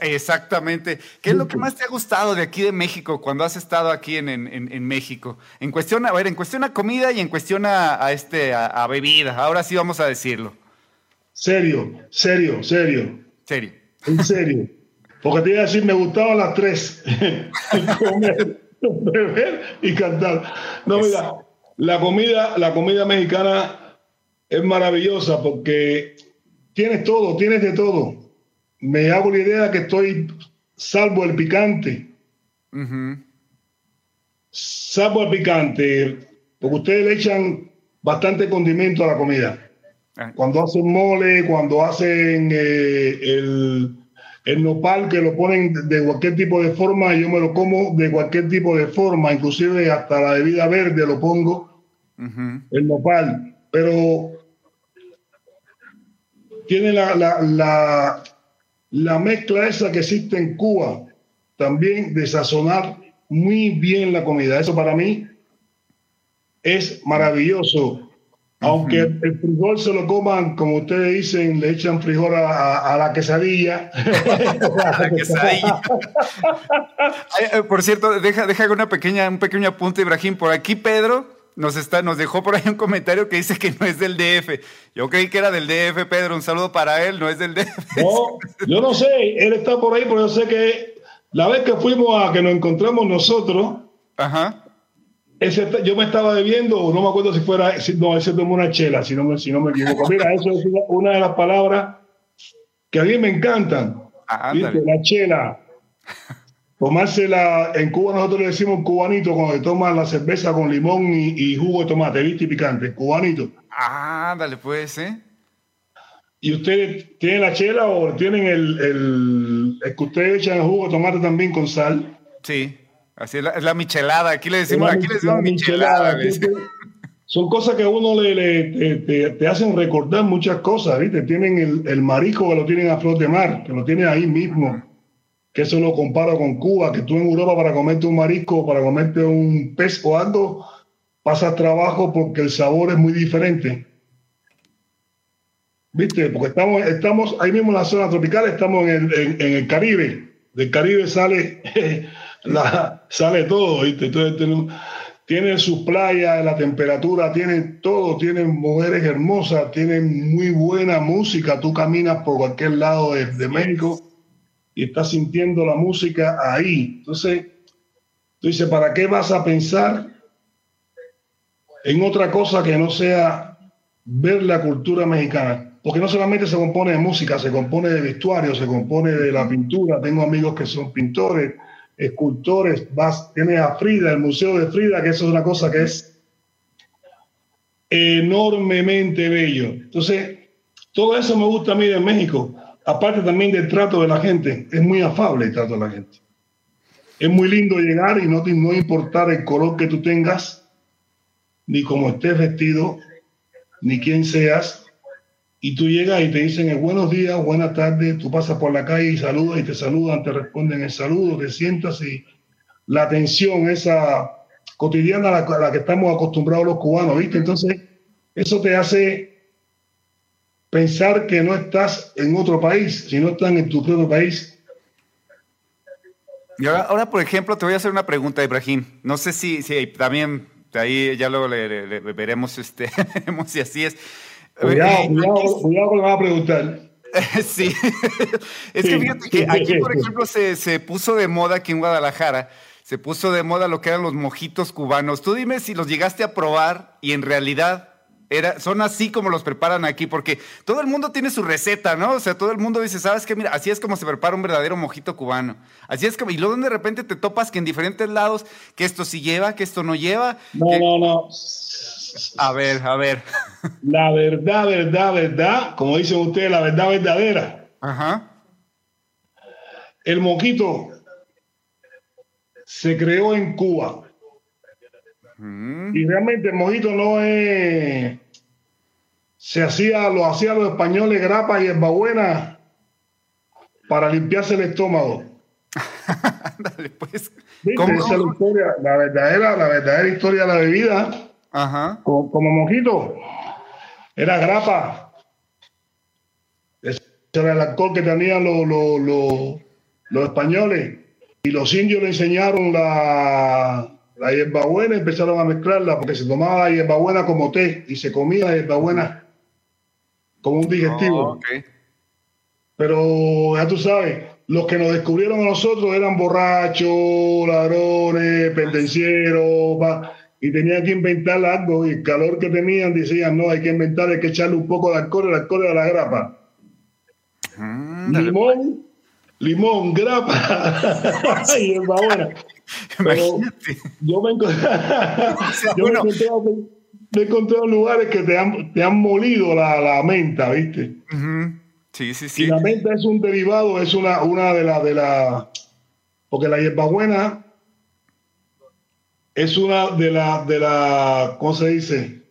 S3: exactamente. ¿Qué es lo que más te ha gustado de aquí de México cuando has estado aquí en, en, México? En cuestión, a ver, en cuestión a comida y en cuestión a, este, a, bebida. Ahora sí vamos a decirlo.
S4: Serio, serio, serio.
S3: Serio.
S4: En serio. Porque te iba a decir, me gustaban las tres. comer, beber y cantar. No, mira, la comida, la comida mexicana es maravillosa porque tienes todo, tienes de todo. Me hago la idea que estoy salvo el picante. Salvo el picante, porque ustedes le echan bastante condimento a la comida. Ah. Cuando hacen mole, cuando hacen eh, el, el, nopal, que lo ponen de cualquier tipo de forma, yo me lo como de cualquier tipo de forma, inclusive hasta la bebida verde lo pongo, el nopal. Pero tiene la, la, la, mezcla esa que existe en Cuba, también de sazonar muy bien la comida. Eso para mí es maravilloso. Aunque el frijol se lo coman, como ustedes dicen, le echan frijol a, la quesadilla. a la quesadilla.
S3: Eh, por cierto, deja, deja una pequeña, un pequeño apunte, Ibrahim. Por aquí, Pedro, nos, está, nos dejó por ahí un comentario que dice que no es del DF. Yo creí que era del DF, Pedro. Un saludo para él, no es del DF.
S4: No, yo no sé, él está por ahí, pero yo sé que la vez que fuimos a que nos encontramos nosotros,
S3: Ajá.
S4: Ese, yo me estaba bebiendo, no me acuerdo si fuera, no, ese tomó una chela, si no, me, si no me equivoco. Mira, eso es una de las palabras que a mí me encantan. Ah, la chela. Tomársela, en Cuba nosotros le decimos cubanito cuando se toma la cerveza con limón y, jugo de tomate, ¿viste? Y picante, cubanito.
S3: Ah, dale, pues, ¿eh?
S4: ¿Y ustedes tienen la chela o tienen el, el, que ustedes echan el jugo de tomate también con sal?
S3: Sí, así es la, michelada. Aquí le decimos, aquí le decimos michelada.
S4: son cosas que a uno le, le te, hacen recordar muchas cosas, ¿viste? Tienen el, el marisco que lo tienen a flor de mar, que lo tienen ahí mismo que eso lo comparo con Cuba, que tú en Europa para comerte un marisco, para comerte un pez o algo, pasas trabajo porque el sabor es muy diferente. ¿Viste? Porque estamos, estamos ahí mismo en la zona tropical, estamos en el, en, el Caribe. Del Caribe sale, la, sale todo, ¿viste? Entonces tienen, sus playas, la temperatura, tienen todo, tienen mujeres hermosas, tienen muy buena música. Tú caminas por cualquier lado de, de México y estás sintiendo la música ahí. Entonces, tú dices, ¿para qué vas a pensar en otra cosa que no sea ver la cultura mexicana? Porque no solamente se compone de música, se compone de vestuario, se compone de la pintura. Tengo amigos que son pintores, escultores. Vas, tienes a Frida, el Museo de Frida, que eso es una cosa que es enormemente bello. Entonces, todo eso me gusta a mí de México aparte también del trato de la gente, es muy afable el trato de la gente. Es muy lindo llegar y no, no importar el color que tú tengas, ni cómo estés vestido, ni quién seas. Y tú llegas y te dicen el buenos días, buenas tardes, tú pasas por la calle y saludas y te saludan, te responden el saludo, te sientas y la atención esa cotidiana a la, a la que estamos acostumbrados los cubanos, ¿viste? Entonces, eso te hace pensar que no estás en otro país, sino están en tu propio país.
S3: Y ahora, por ejemplo, te voy a hacer una pregunta, Ibrahim. No sé si, si también de ahí ya luego le, veremos, este, si así es.
S4: Cuidado, eh, cuidado, cuidado con lo que a preguntar.
S3: sí, es que fíjate que aquí, por ejemplo, se, se puso de moda aquí en Guadalajara, se puso de moda lo que eran los mojitos cubanos. Tú dime si los llegaste a probar y en realidad Era, son así como los preparan aquí, porque todo el mundo tiene su receta, ¿no? O sea, todo el mundo dice, ¿sabes qué? Mira, así es como se prepara un verdadero mojito cubano. Así es como, y luego de repente te topas que en diferentes lados, que esto sí lleva, que esto no lleva.
S4: No, no, no.
S3: A ver, a ver.
S4: La verdad, verdad, verdad, como dicen ustedes, la verdad verdadera.
S3: Ajá.
S4: El moquito se creó en Cuba.
S3: Mm.
S4: Y realmente el mojito no es. Se hacía, lo hacían los españoles grapa y buena para limpiarse el estómago.
S3: Ándale, pues. ¿Cómo?
S4: Esa la historia, la verdadera, la verdadera historia de la bebida.
S3: Ajá.
S4: Como, como mojito. Era grapa. Ese era el alcohol que tenían los, los, los, los españoles. Y los indios le enseñaron la, la hierbabuena empezaron a mezclarla porque se tomaba la hierbabuena como té y se comía la hierbabuena como un digestivo.
S3: Oh.
S4: Pero ya tú sabes, los que nos descubrieron a nosotros eran borrachos, ladrones, pendencieros, y tenían que inventar algo. Y el calor que tenían decían, no, hay que inventar, hay que echarle un poco de alcohol, el alcohol era la grapa.
S3: Ándale,
S4: Limón, limón, grapa y hierbabuena.
S3: Imagínate.
S4: yo me, enco- yo me
S3: bueno.
S4: he encontrado, me he encontrado lugares que te han, te han molido la, la menta, ¿viste?
S3: Ujú. Sí, sí,
S4: Y
S3: sí.
S4: la menta es un derivado, es una, una de las de la porque la hierbabuena es una de la de la ¿cómo se dice?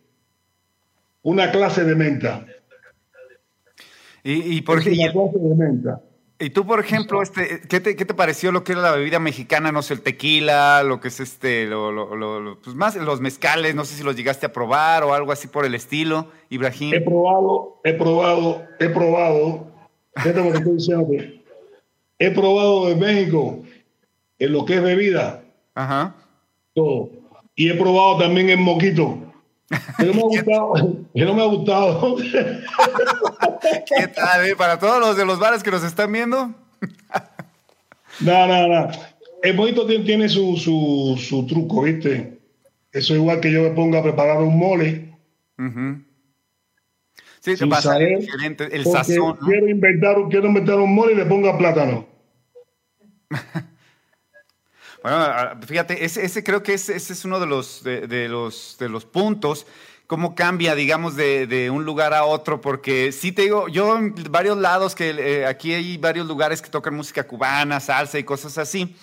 S4: Una clase de menta.
S3: Y, y por,
S4: Es
S3: y,
S4: una clase de menta.
S3: Y tú, por ejemplo, este, ¿qué te, qué te pareció lo que era la bebida mexicana? No sé, el tequila, lo que es este, lo, lo- pues más los mezcales, no sé si los llegaste a probar o algo así por el estilo,
S4: He
S3: Ibrahim.
S4: probado, he probado, he probado, fíjate lo que estoy diciéndote. He probado en México en lo que es bebida,
S3: Ajá.
S4: todo. Y he probado también en moquito. Pero me ha gustado, pero me ha gustado.
S3: ¿Qué tal, eh? Para todos los de los bares que nos están viendo.
S4: No, no, no. El mojito tiene, su, su, su truco, ¿viste? Eso es igual que yo me ponga a preparar un mole.
S3: Sí, te pasa
S4: saber,
S3: diferente. El sazón, ¿no?
S4: Quiero inventar, quiero inventar un mole y le ponga plátano.
S3: Bueno, fíjate, ese, ese creo que ese, ese es uno de los, de, de los, de los puntos, cómo cambia, digamos, de, de un lugar a otro, porque sí te digo, yo en varios lados, que eh, aquí hay varios lugares que tocan música cubana, salsa y cosas así.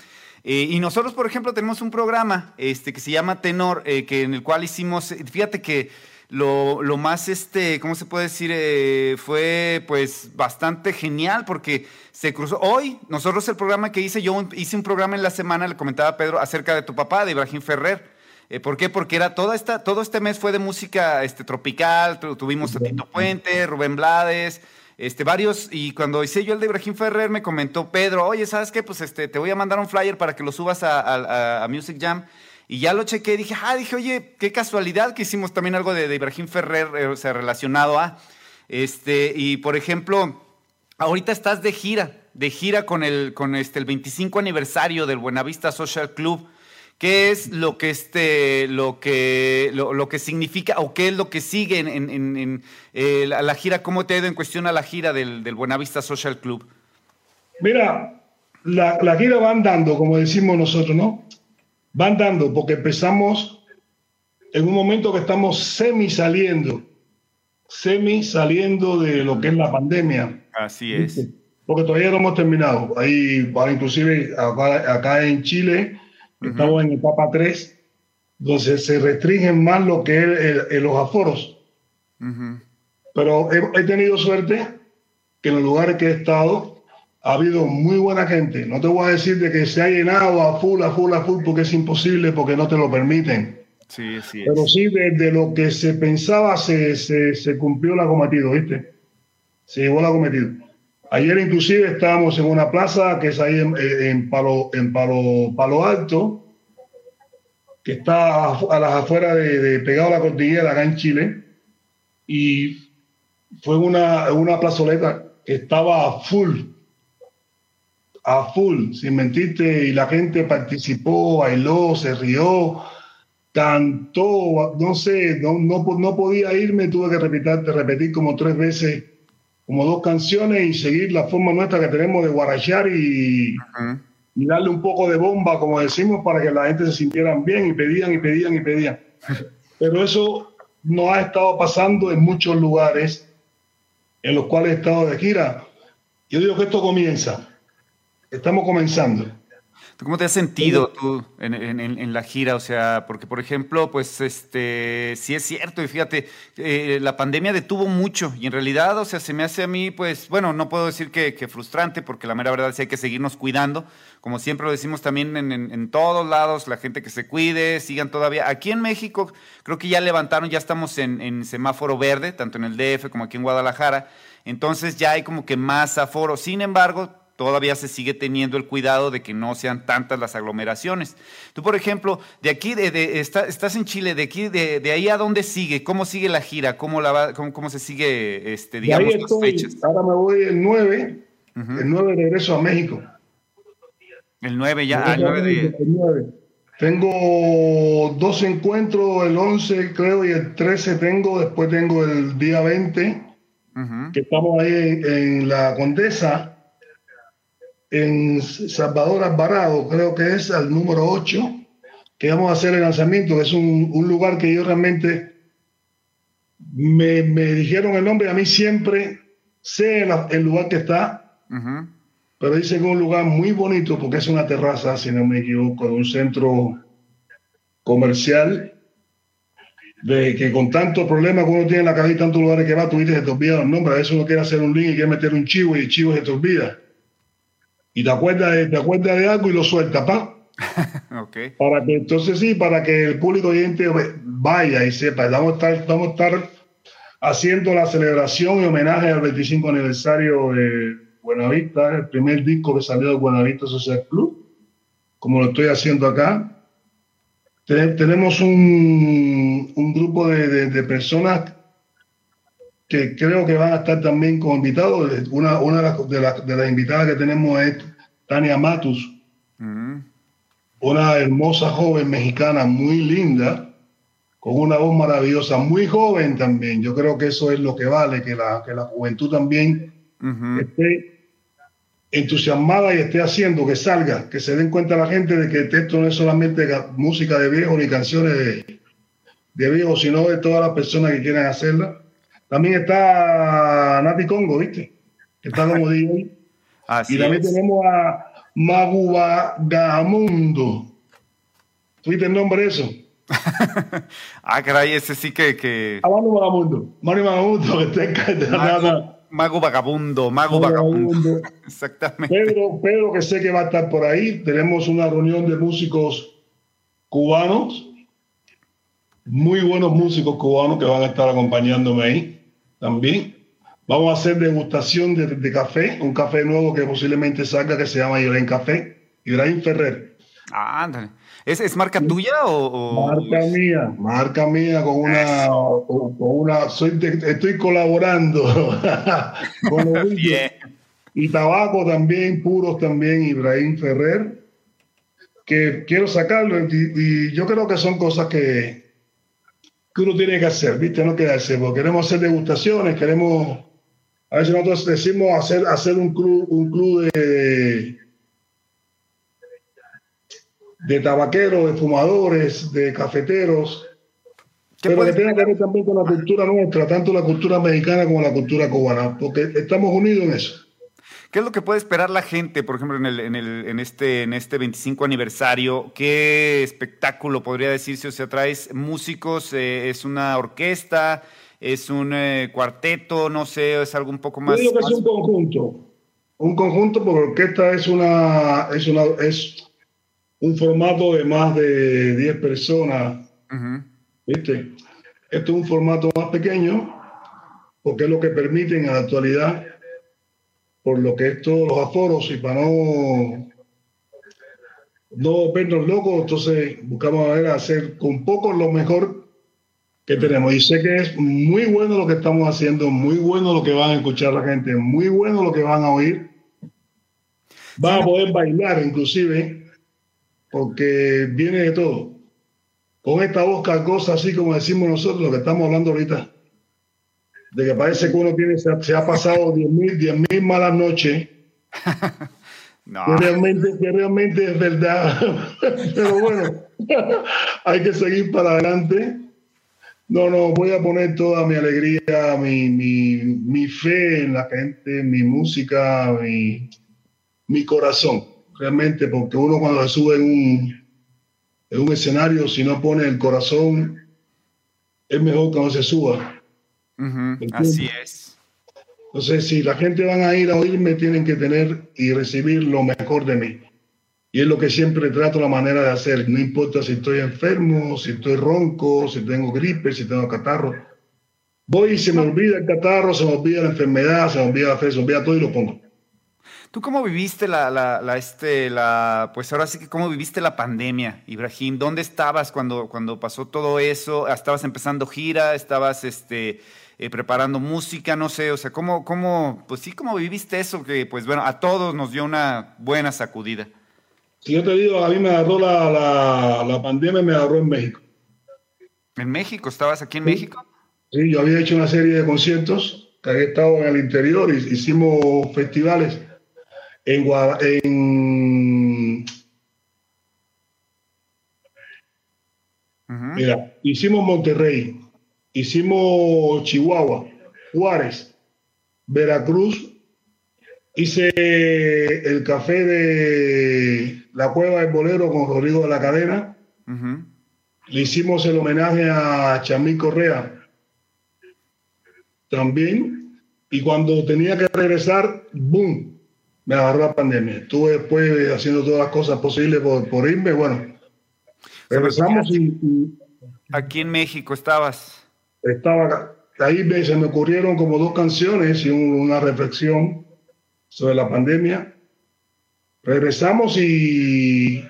S3: eh, y nosotros, por ejemplo, tenemos un programa este, que se llama Tenor, eh, que en el cual hicimos, fíjate que lo, lo más, este, ¿cómo se puede decir? Eh, fue pues bastante genial porque se cruzó. Hoy, nosotros el programa que hice, yo hice un programa en la semana, le comentaba a Pedro, acerca de tu papá, de Ibrahim Ferrer. Eh, ¿Por qué? Porque era toda esta, todo este mes fue de música este, tropical, tu- tuvimos a Tito Puente, Rubén Blades, este, varios, y cuando hice yo el de Ibrahim Ferrer me comentó Pedro, oye, ¿sabes qué? Pues este, te voy a mandar un flyer para que lo subas a, a- a Music Jam. Y ya lo chequé, dije, ah, dije, oye, qué casualidad que hicimos también algo de, de Ibrahim Ferrer, eh, o relacionado a, este, y por ejemplo, ahorita estás de gira, de gira con el, con este, el 25 aniversario del Buenavista Social Club. ¿Qué es lo que este, lo que, lo, que significa o qué es lo que sigue en- en, eh, la, la gira? ¿Cómo te ha ido en cuestión a la gira del, del Buenavista Social Club?
S4: Mira, la, la gira va andando, como decimos nosotros, ¿no? Va andando, porque empezamos en un momento que estamos semi saliendo, semi saliendo de lo que es la pandemia.
S3: Así es.
S4: Porque todavía no hemos terminado. Ahí, para inclusive acá, acá en Chile, estamos en etapa 3, donde se restringen más lo que es el- el- los aforos.
S3: Ujú.
S4: Pero he, he tenido suerte que en los lugares que he estado ha habido muy buena gente. No te voy a decir de que se ha llenado a full, a full, a full, porque es imposible, porque no te lo permiten.
S3: Sí, sí.
S4: Pero sí, desde lo que se pensaba se, se, se cumplió la cometido, ¿viste? Se llevó la cometido. Ayer inclusive estábamos en una plaza que es ahí en, en Palo, en Palo, Palo Alto, que está a, a las afueras de, de pegado a la cordillera acá en Chile, y fue una, una plazoleta que estaba full, a full, sin mentirte, y la gente participó, bailó, se rió, cantó, no sé, no, no, no podía irme, tuve que repetir, repetir como tres veces, como dos canciones y seguir la forma nuestra que tenemos de guarachar y, y darle un poco de bomba, como decimos, para que la gente se sintieran bien y pedían y pedían y pedían. Pero eso no ha estado pasando en muchos lugares en los cuales he estado de gira. Yo digo que esto comienza. Estamos comenzando.
S3: ¿Cómo te has sentido tú en, la gira? O sea, porque por ejemplo, pues este, sí es cierto, y fíjate, eh, la pandemia detuvo mucho y en realidad, o sea, se me hace a mí, pues, bueno, no puedo decir que, frustrante, porque la mera verdad es que hay que seguirnos cuidando, como siempre lo decimos también en, todos lados, la gente que se cuide, sigan todavía. Aquí en México creo que ya levantaron, ya estamos en semáforo verde, tanto en el DF como aquí en Guadalajara, entonces ya hay como que más aforo. Sin embargo, todavía se sigue teniendo el cuidado de que no sean tantas las aglomeraciones. Tú, por ejemplo, de aquí, de, estás en Chile, de aquí, de, ahí a dónde sigue, cómo sigue la gira, cómo, la cómo, se sigue, este, digamos, las fechas.
S4: Ahora me voy el 9, el 9 regreso a México.
S3: El 9 ya, el 9 de...
S4: Tengo dos encuentros, el 11 creo y el 13 tengo, después tengo el día 20, que estamos ahí en la Condesa en Salvador Alvarado, creo que es al número 8, que vamos a hacer el lanzamiento, que es un, lugar que yo realmente me, dijeron el nombre, a mí siempre sé el, lugar que está, pero dicen que es un lugar muy bonito porque es una terraza, si no me equivoco, de un centro comercial de que con tantos problemas que uno tiene en la cabeza y tantos lugares que va, tú dices, se te olvida los nombres, a veces uno quiere hacer un link y quiere meter un chivo y el chivo se te olvida y te acuerdas de, te acuerdas de algo y lo suelta, pa. okay. Para que entonces sí, para que el público oyente vaya y sepa, vamos a estar, vamos a estar haciendo la celebración y homenaje al 25 aniversario de Buenavista, el primer disco que salió de Buenavista Social Club, como lo estoy haciendo acá. tenemos un, un grupo de, de, personas que creo que van a estar también como invitados. Una, una de, las, de, las invitadas que tenemos es Tania Matus, mm. una hermosa joven mexicana muy linda, con una voz maravillosa, muy joven también. Yo creo que eso es lo que vale, que la, que la juventud también esté entusiasmada y esté haciendo que salga, que se den cuenta la gente de que esto no es solamente música de viejo ni canciones de, de viejo, sino de todas las personas que quieran hacerla también está Nati Congo, ¿viste? Que está como DJ. y también tenemos a Maguba Gamundo. ¿Tuviste el nombre de eso?
S3: ah, caray, ese sí que. que...
S4: Ah, Manu Vagamundo. Manu Vagamundo, que está
S3: Mago Vagabundo, Mago Vagabundo. Exactamente.
S4: Pedro, Pedro, que sé que va a estar por ahí. Tenemos una reunión de músicos cubanos, muy buenos músicos cubanos que van a estar acompañándome ahí también. Vamos a hacer degustación de, café, un café nuevo que posiblemente salga que se llama Ibrahim Café, Ibrahim Ferrer.
S3: Ah, ándale. ¿Es, marca tuya o,
S4: Marca mía, marca mía con una, con, una soy estoy colaborando con los y tabaco también, puros también, Ibrahim Ferrer, que quiero sacarlo y yo creo que son cosas que, que uno tiene que hacer, ¿viste? No quedarse, porque queremos hacer degustaciones, queremos, a veces nosotros decimos hacer, hacer un club, un club de, de tabaqueros, de fumadores, de cafeteros, pero que tiene que ver también con la cultura nuestra, tanto la cultura mexicana como la cultura cubana, porque estamos unidos en eso.
S3: ¿Qué es lo que puede esperar la gente, por ejemplo, en, el, en, el, en, este, en este 25 aniversario? ¿Qué espectáculo podría decirse? O sea, traes músicos, eh, es una orquesta, es un eh, cuarteto, no sé, es algo un poco más.
S4: Yo digo que es un conjunto. Un conjunto, porque orquesta es una, es una, es un formato de más de 10 personas. ¿Viste? Esto es un formato más pequeño, porque es lo que permite en la actualidad por lo que es todos los aforos y para no, no vernos locos, entonces buscamos a ver hacer con poco lo mejor que tenemos. Y sé que es muy bueno lo que estamos haciendo, muy bueno lo que van a escuchar la gente, muy bueno lo que van a oír. Van a poder bailar inclusive, porque viene de todo. con esta voz cargosa, así como decimos nosotros, lo que estamos hablando ahorita, de que parece que uno tiene, se, ha pasado 10 mil, mil malas noches. no. que, realmente, que realmente es verdad. Pero bueno, hay que seguir para adelante. No, no, voy a poner toda mi alegría, mi, mi, mi fe en la gente, mi música, mi, mi corazón, realmente, porque uno cuando se sube en un, en un escenario, si no pone el corazón, es mejor que no se suba.
S3: Así es.
S4: Entonces, si la gente van a ir a oírme, tienen que tener y recibir lo mejor de mí. Y es lo que siempre trato la manera de hacer. No importa si estoy enfermo, si estoy ronco, si tengo gripe, si tengo catarro. Voy y se me olvida el catarro, se me olvida la enfermedad, se me olvida la fe, se me olvida todo y lo pongo.
S3: ¿Tú cómo viviste la, la, la, este, la, pues ahora sí que cómo viviste la pandemia, Ibrahim? ¿Dónde estabas cuando, cuando pasó todo eso? ¿Estabas empezando gira? ¿Estabas, este, eh, preparando música? No sé, o sea, ¿cómo, cómo, pues sí, cómo viviste eso que, pues bueno, a todos nos dio una buena sacudida?
S4: Si yo te digo, a mí me agarró la, la, la pandemia, me agarró en México.
S3: ¿En México? ¿Estabas aquí en México?
S4: Sí, yo había hecho una serie de conciertos, que había estado en el interior, y hicimos festivales en, Mira, hicimos Monterrey, hicimos Chihuahua, Juárez, Veracruz, hice el café de la Cueva del Bolero con Rodrigo de la Cadena, le hicimos el homenaje a Chamí Correa también, y cuando tenía que regresar, ¡boom! me agarró la pandemia. Estuve después haciendo todas las cosas posibles por, por irme. Bueno, regresamos y,
S3: Aquí en México estabas.
S4: Estaba ahí se me ocurrieron como dos canciones y una reflexión sobre la pandemia. Regresamos y,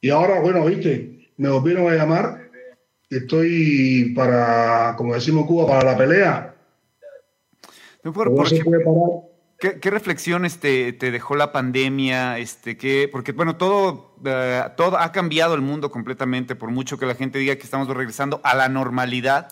S4: y ahora, bueno, viste, me volvieron a llamar. Estoy para, como decimos Cuba, para la pelea.
S3: No, por, por, ¿Qué, reflexiones te, dejó la pandemia? Este, qué, porque, bueno, todo, eh, todo ha cambiado el mundo completamente, por mucho que la gente diga que estamos regresando a la normalidad.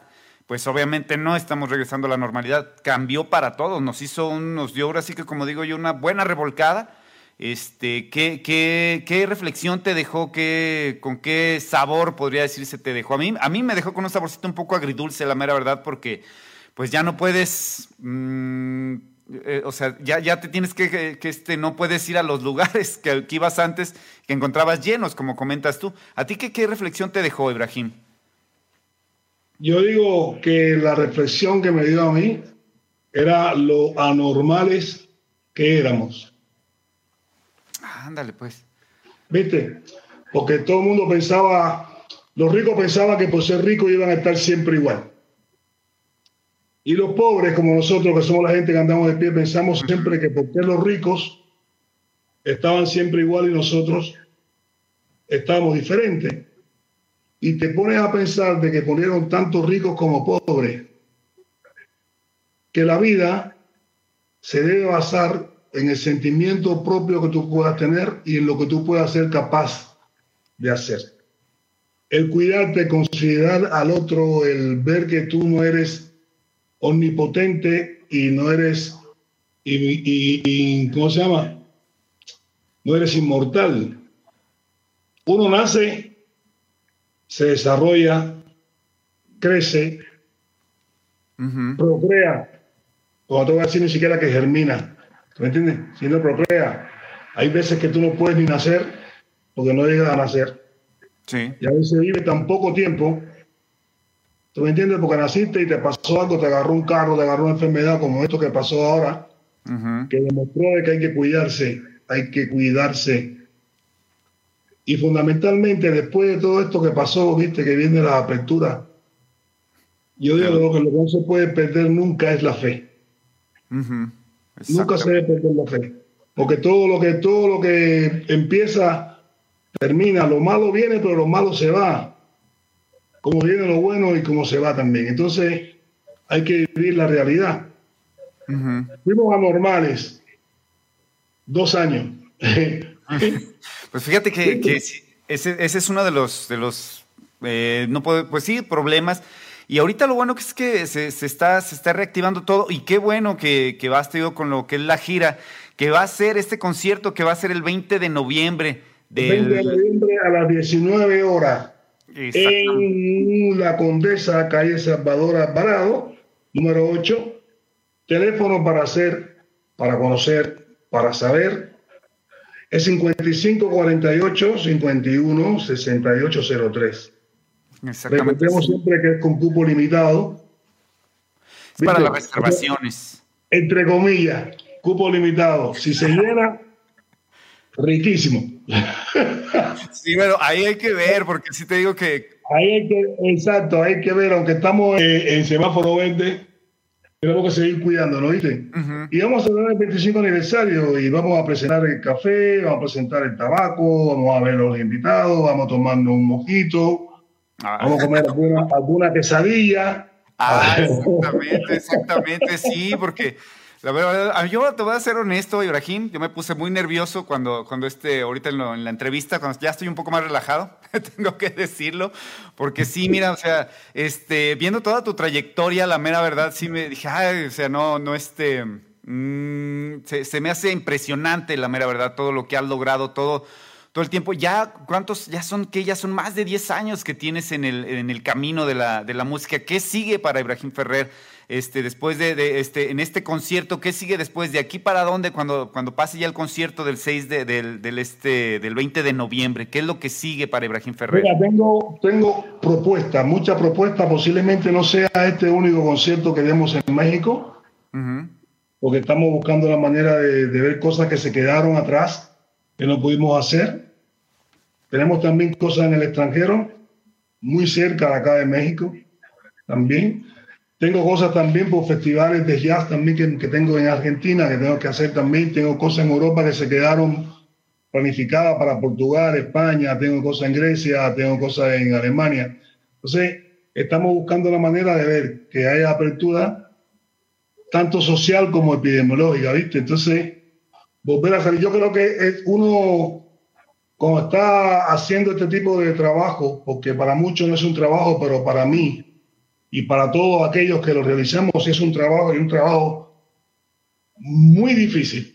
S3: Pues obviamente no estamos regresando a la normalidad. Cambió para todos, nos hizo un, nos dio ahora sí que, como digo yo, una buena revolcada. Este, ¿qué, qué, qué reflexión te dejó? ¿Qué, ¿Con qué sabor podría decirse te dejó? A mí, a mí me dejó con un saborcito un poco agridulce, la mera verdad, porque pues ya no puedes. Mm, eh, o sea, ya, te tienes que, que, este, no puedes ir a los lugares que, ibas antes, que encontrabas llenos, como comentas tú. ¿A ti qué, qué reflexión te dejó, Ibrahim?
S4: Yo digo que la reflexión que me dio a mí era lo anormales que éramos.
S3: ándale, pues.
S4: ¿Viste? Porque todo el mundo pensaba, los ricos pensaban que por ser ricos iban a estar siempre igual. Y los pobres, como nosotros, que somos la gente que andamos de pie, pensamos siempre que porque los ricos estaban siempre igual y nosotros estábamos diferentes. Y te pones a pensar de que ponieron tanto ricos como pobres, que la vida se debe basar en el sentimiento propio que tú puedas tener y en lo que tú puedas ser capaz de hacer. El cuidarte, considerar al otro, el ver que tú no eres omnipotente y no eres, y, ¿cómo se llama? No eres inmortal. Uno nace, se desarrolla, crece, procrea. Cuando te voy a decir ni siquiera que germina. ¿Me entiendes? Si no procrea. Hay veces que tú no puedes ni nacer porque no llegas a nacer.
S3: Sí.
S4: Y a veces vive tan poco tiempo ¿Tú me entiendes? Porque naciste y te pasó algo, te agarró un carro, te agarró una enfermedad como esto que pasó ahora, que demostró que hay que cuidarse, hay que cuidarse. Y fundamentalmente, después de todo esto que pasó, viste que viene la apertura, yo digo que lo que no se puede perder nunca es la fe. Nunca se debe perder la fe. Porque todo lo que, todo lo que empieza, termina. Lo malo viene, pero lo malo se va cómo viene lo bueno y cómo se va también. Entonces, hay que vivir la realidad. Fuimos anormales dos años.
S3: pues fíjate que, ese, es uno de los, de los eh, no puede, pues sí, problemas. Y ahorita lo bueno que es que se, está, se está reactivando todo y qué bueno que, que vas tenido con lo que es la gira, que va a ser este concierto que va a ser el 20 de noviembre.
S4: Del... 20 de noviembre a las 19 horas en la Condesa, calle Salvador Alvarado, número 8. Teléfono para hacer, para conocer, para saber. Es 5548 51 6803. Exactamente. Recordemos siempre que es con cupo limitado.
S3: Es para las reservaciones.
S4: Entre comillas, cupo limitado. Si se llena, riquísimo.
S3: Sí, pero ahí hay que ver, porque si te digo que.
S4: Ahí hay que, exacto, hay que ver, aunque estamos en, semáforo verde, tenemos que seguir cuidando, ¿no viste? Y vamos a celebrar el 25 aniversario y vamos a presentar el café, vamos a presentar el tabaco, vamos a ver los invitados, vamos a tomarnos un mojito, ah. vamos a comer alguna, alguna quesadilla.
S3: Ah, exactamente, exactamente, sí, porque la verdad, yo te voy a ser honesto, Ibrahim, yo me puse muy nervioso cuando, cuando este, ahorita en, la entrevista, cuando ya estoy un poco más relajado, tengo que decirlo, porque sí, mira, o sea, este, viendo toda tu trayectoria, la mera verdad, sí me dije, ay, o sea, no, no, este, mm, se, me hace impresionante, la mera verdad, todo lo que has logrado, todo, todo el tiempo. Ya, ¿cuántos? Ya son, que Ya son más de 10 años que tienes en el, en el camino de la, de la música. ¿Qué sigue para Ibrahim Ferrer? Este, después de, este, en este concierto, ¿qué sigue después? ¿De aquí para dónde cuando, cuando pase ya el concierto del 6 de, del, este, del 20 de noviembre? ¿Qué es lo que sigue para Ibrahim Ferrer?
S4: Mira, tengo, tengo propuestas, muchas propuestas, posiblemente no sea este único concierto que demos en México, porque estamos buscando la manera de, de ver cosas que se quedaron atrás, que no pudimos hacer. Tenemos también cosas en el extranjero, muy cerca de acá de México, también. Tengo cosas también por festivales de jazz también que, tengo en Argentina, que tengo que hacer también. Tengo cosas en Europa que se quedaron planificadas para Portugal, España, tengo cosas en Grecia, tengo cosas en Alemania. Entonces, estamos buscando la manera de ver que haya apertura tanto social como epidemiológica, ¿viste? Entonces, volver a salir. Yo creo que es uno, como está haciendo este tipo de trabajo, porque para muchos no es un trabajo, pero para mí y para todos aquellos que lo realizamos es un trabajo y un trabajo muy difícil,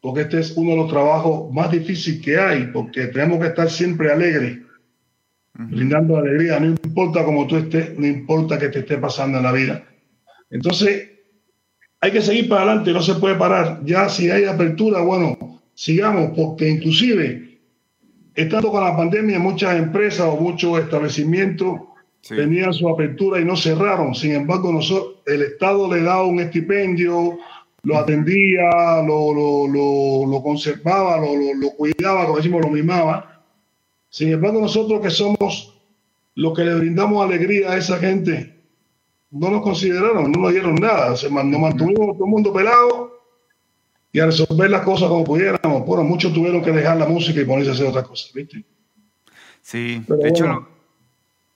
S4: porque este es uno de los trabajos más difíciles que hay, porque tenemos que estar siempre alegres, brindando alegría, no importa cómo tú estés, no importa qué te esté pasando en la vida. Entonces, hay que seguir para adelante, no se puede parar. Ya si hay apertura, bueno, sigamos, porque inclusive, estando con la pandemia, muchas empresas o muchos establecimientos tenían su apertura y no cerraron. Sin embargo, nosotros, el Estado le daba un estipendio, lo atendía, lo, lo, lo, conservaba, lo, cuidaba, como decimos, lo mimaba. Sin embargo, nosotros que somos los que le brindamos alegría a esa gente, no nos consideraron, no nos dieron nada. Se, nos mantuvimos todo el mundo pelado y a resolver las cosas como pudiéramos. Bueno, muchos tuvieron que dejar la música y ponerse a hacer otras cosas, ¿viste?
S3: Sí, de hecho,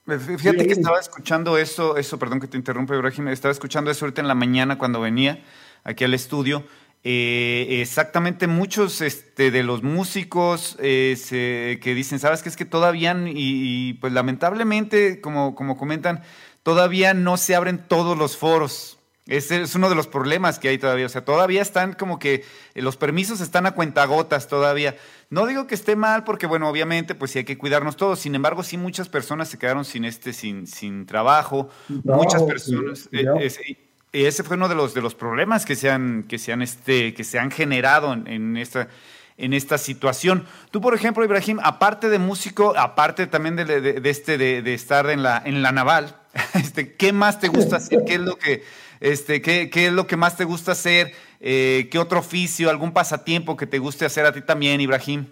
S3: Fíjate que estaba escuchando eso, eso, perdón que te interrumpa, Ibrahim, estaba escuchando eso ahorita en la mañana cuando venía aquí al estudio. Eh, exactamente, muchos este, de los músicos eh, que dicen, ¿sabes qué? Es que todavía, y, pues lamentablemente, como, como comentan, todavía no se abren todos los foros. Ese es uno de los problemas que hay todavía. O sea, todavía están como que eh, los permisos están a cuentagotas todavía. No digo que esté mal, porque bueno, obviamente, pues sí hay que cuidarnos todos. Sin embargo, sí muchas personas se quedaron sin este, sin, sin trabajo. muchas personas. Eh, y ese fue uno de los de los problemas que se han, que se han, este, que se han generado en, esta en esta situación. Tú, por ejemplo, Ibrahim, aparte de músico, aparte también de, este de, estar en la en la naval, este, ¿qué más te gusta hacer? ¿Qué es lo que este, ¿qué, ¿qué, es lo que más te gusta hacer? Eh, ¿Qué otro oficio, algún pasatiempo que te guste hacer a ti también, Ibrahim?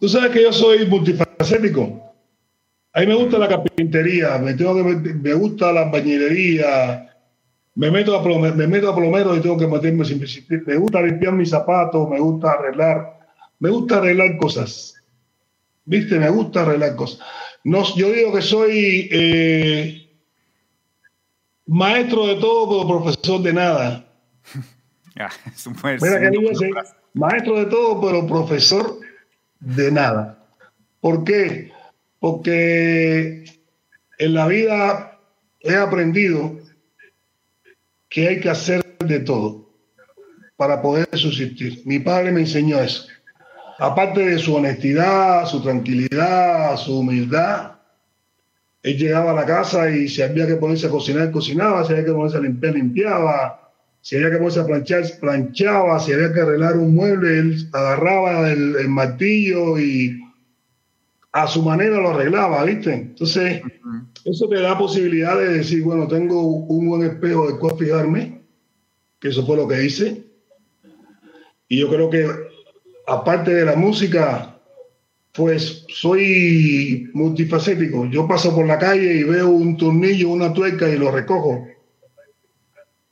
S4: Tú sabes que yo soy multifacético. A mí me gusta la carpintería, me, tengo me gusta la bañilería, me meto, a plomero, me meto a plomero y tengo que meterme sin Me gusta limpiar mis zapatos, me gusta arreglar, me gusta arreglar cosas. ¿Viste? Me gusta arreglar cosas. No, yo digo que soy eh, Maestro de todo, pero profesor de nada.
S3: Ah, es un buen
S4: Mira que dice, maestro de todo, pero profesor de nada. ¿Por qué? porque en la vida he aprendido que hay que hacer de todo para poder subsistir. Mi padre me enseñó eso. Aparte de su honestidad, su tranquilidad, su humildad, él llegaba a la casa y si había que ponerse a cocinar, cocinaba, si había que ponerse a limpiar, limpiaba, si había que ponerse a planchar, planchaba, si había que arreglar un mueble, él agarraba el, martillo y a su manera lo arreglaba, ¿viste? Entonces, eso te da posibilidad de decir, bueno, tengo un buen espejo de cual fijarme, que eso fue lo que hice. Y yo creo que aparte de la música, pues soy multifacético. Yo paso por la calle y veo un tornillo, una tuerca y lo recojo.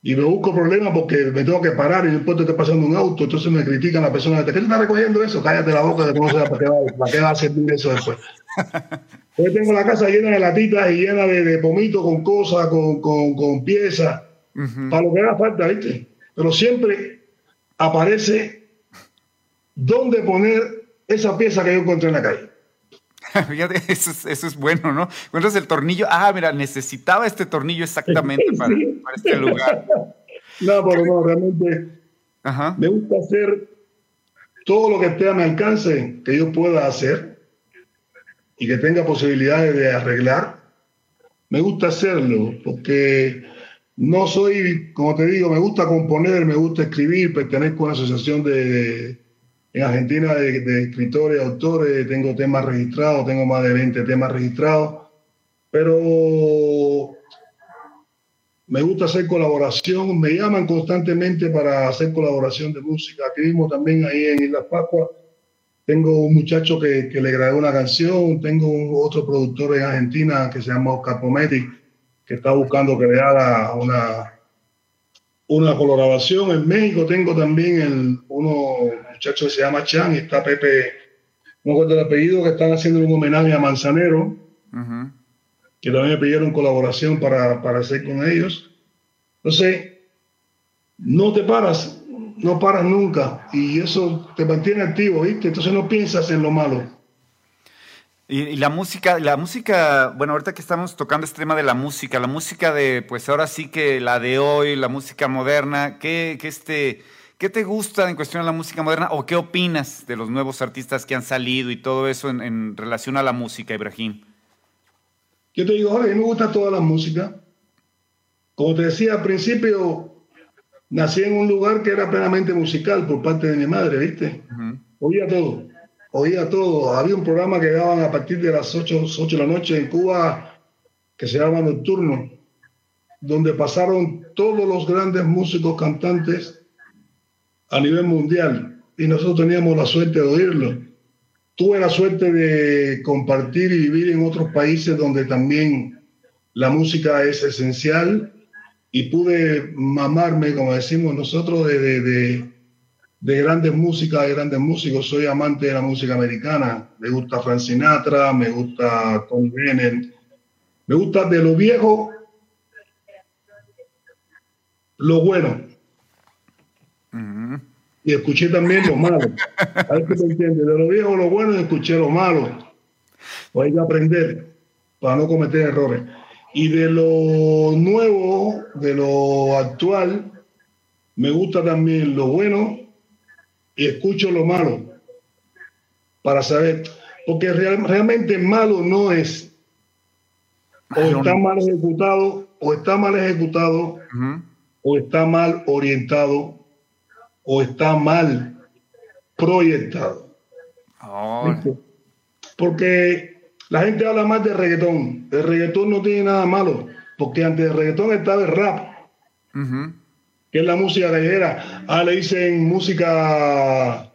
S4: Y me busco problemas porque me tengo que parar y después te está pasando un auto, entonces me critican la persona, ¿qué te está recogiendo eso? Cállate la boca que no sabes para qué va, para qué va a servir eso después. Yo tengo la casa llena de latitas y llena de, de pomitos con cosas, con, con, con piezas, para lo que haga falta, ¿viste? Pero siempre aparece dónde poner esa pieza que yo encontré en la calle.
S3: Fíjate, eso es, eso es, bueno, ¿no? Encuentras el tornillo, ah, mira, necesitaba este tornillo exactamente para, para, este lugar.
S4: No, pero no, realmente Ajá. me gusta hacer todo lo que esté a mi alcance que yo pueda hacer y que tenga posibilidades de arreglar. Me gusta hacerlo porque no soy, como te digo, me gusta componer, me gusta escribir, pertenezco a una asociación de en Argentina de, escritores, autores, tengo temas registrados, tengo más de 20 temas registrados, pero me gusta hacer colaboración, me llaman constantemente para hacer colaboración de música. Aquí mismo también ahí en Islas Pascua tengo un muchacho que, que le grabé una canción, tengo otro productor en Argentina que se llama Oscar Pometti, que está buscando que le haga una, una colaboración. En México tengo también el, uno muchacho que se llama Chan y está Pepe, no recuerdo el apellido, que están haciendo un homenaje a Manzanero, que también me pidieron colaboración para, para hacer con ellos. Entonces, no te paras, no paras nunca y eso te mantiene activo, ¿viste? Entonces no piensas en lo malo.
S3: Y, la música, la música, bueno, ahorita que estamos tocando este tema de la música, la música de, pues ahora sí que la de hoy, la música moderna, ¿qué, qué, este, ¿qué te gusta en cuestión de la música moderna o qué opinas de los nuevos artistas que han salido y todo eso en, relación a la música, Ibrahim?
S4: Yo te digo, Jorge, a mí me gusta toda la música. Como te decía al principio, nací en un lugar que era plenamente musical por parte de mi madre, ¿viste? Oía todo oía todo. Había un programa que daban a partir de las 8, 8 de la noche en Cuba que se llama Nocturno, donde pasaron todos los grandes músicos cantantes a nivel mundial y nosotros teníamos la suerte de oírlo. Tuve la suerte de compartir y vivir en otros países donde también la música es esencial y pude mamarme, como decimos nosotros, de, de de grandes músicas, de grandes músicos. Soy amante de la música americana. Me gusta Frank Sinatra, me gusta Tom Bennett. Me gusta de lo viejo, lo bueno. Y escuché también lo malo. A ver si me entiende. De lo viejo, lo bueno, y escuché lo malo. Pues hay que aprender para no cometer errores. Y de lo nuevo, de lo actual, me gusta también lo bueno y escucho lo malo para saber, porque realmente malo no es. O está mal ejecutado, o está mal ejecutado, o está mal orientado, o está mal proyectado. Porque la gente habla más de reggaetón. El reggaetón no tiene nada malo, porque antes del reggaetón estaba el rap que es la música callejera. Ah, le dicen música.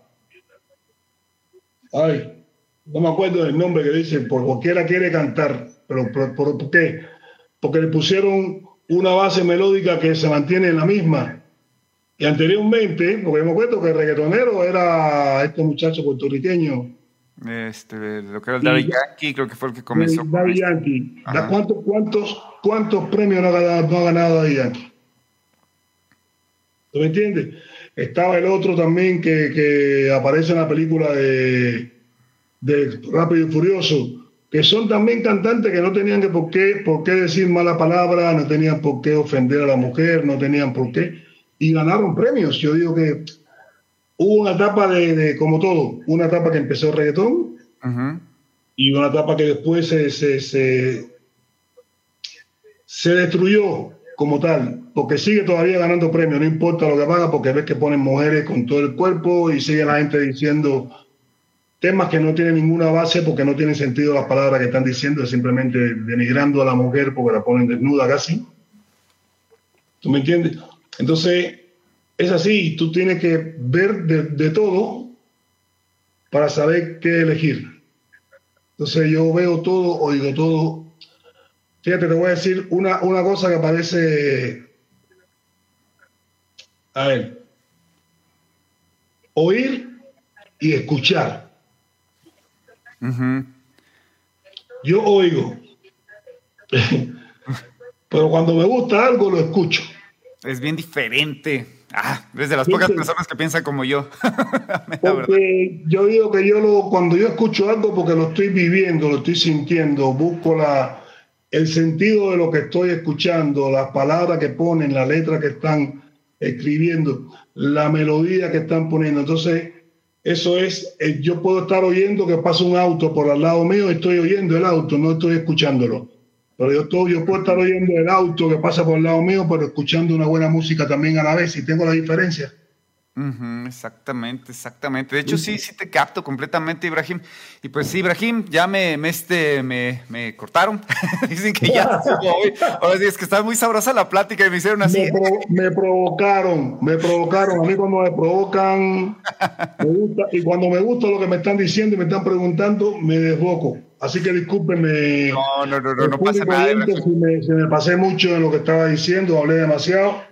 S4: Ay, no me acuerdo del nombre que dicen, por cualquiera quiere cantar. Pero por, qué? Porque le pusieron una base melódica que se mantiene en la misma. Y anteriormente, porque me acuerdo que el reggaetonero era este muchacho puertorriqueño.
S3: Este, lo que era el Daddy Yankee, creo que fue el que comenzó.
S4: Daddy Yankee. ¿Cuántos, cuántos, ¿Cuántos premios no ha ganado, no ha ganado Daddy Yankee? ¿Tú me entiendes? Estaba el otro también que, que aparece en la película de, de Rápido y Furioso, que son también cantantes que no tenían que por qué, por qué decir mala palabra, no tenían por qué ofender a la mujer, no tenían por qué, y ganaron premios. Yo digo que hubo una etapa de, como todo, una etapa que empezó el reggaetón y una etapa que después se, se, se, se destruyó como tal, porque sigue todavía ganando premios, no importa lo que paga, porque ves que ponen mujeres con todo el cuerpo y sigue la gente diciendo temas que no tienen ninguna base porque no tienen sentido las palabras que están diciendo, es simplemente denigrando a la mujer porque la ponen desnuda casi. ¿Tú me entiendes? Entonces, es así, tú tienes que ver de, todo para saber qué elegir. Entonces yo veo todo, oigo todo. Fíjate, te voy a decir una, una cosa que parece... A ver. Oír y escuchar. Yo oigo, pero cuando me gusta algo lo escucho.
S3: Es bien diferente. Ah, es de las pocas personas que piensan como yo.
S4: porque yo digo que yo lo, cuando yo escucho algo porque lo estoy viviendo, lo estoy sintiendo, busco la, el sentido de lo que estoy escuchando, las palabras que ponen, la letra que están escribiendo, la melodía que están poniendo. Entonces, eso es, eh, yo puedo estar oyendo que pasa un auto por al lado mío, estoy oyendo el auto, no estoy escuchándolo. Pero yo, todo, yo puedo estar oyendo el auto que pasa por el lado mío, pero escuchando una buena música también a la vez, y tengo la diferencia
S3: exactamente, exactamente. De hecho, sí, sí te capto completamente, Ibrahim. Y pues sí, Ibrahim, ya me, me, este, me, me cortaron. Dicen que ya hoy. Ahora sí, es que está muy sabrosa la plática y me hicieron así.
S4: Me, provocaron, me provocaron. A mí cuando me provocan, me gusta, y cuando me gusta lo que me están diciendo y me están preguntando, me desboco. Así que discúlpenme.
S3: No, no, no, no, no pasa nada.
S4: Si me, si me pasé mucho en lo que estaba diciendo, hablé demasiado.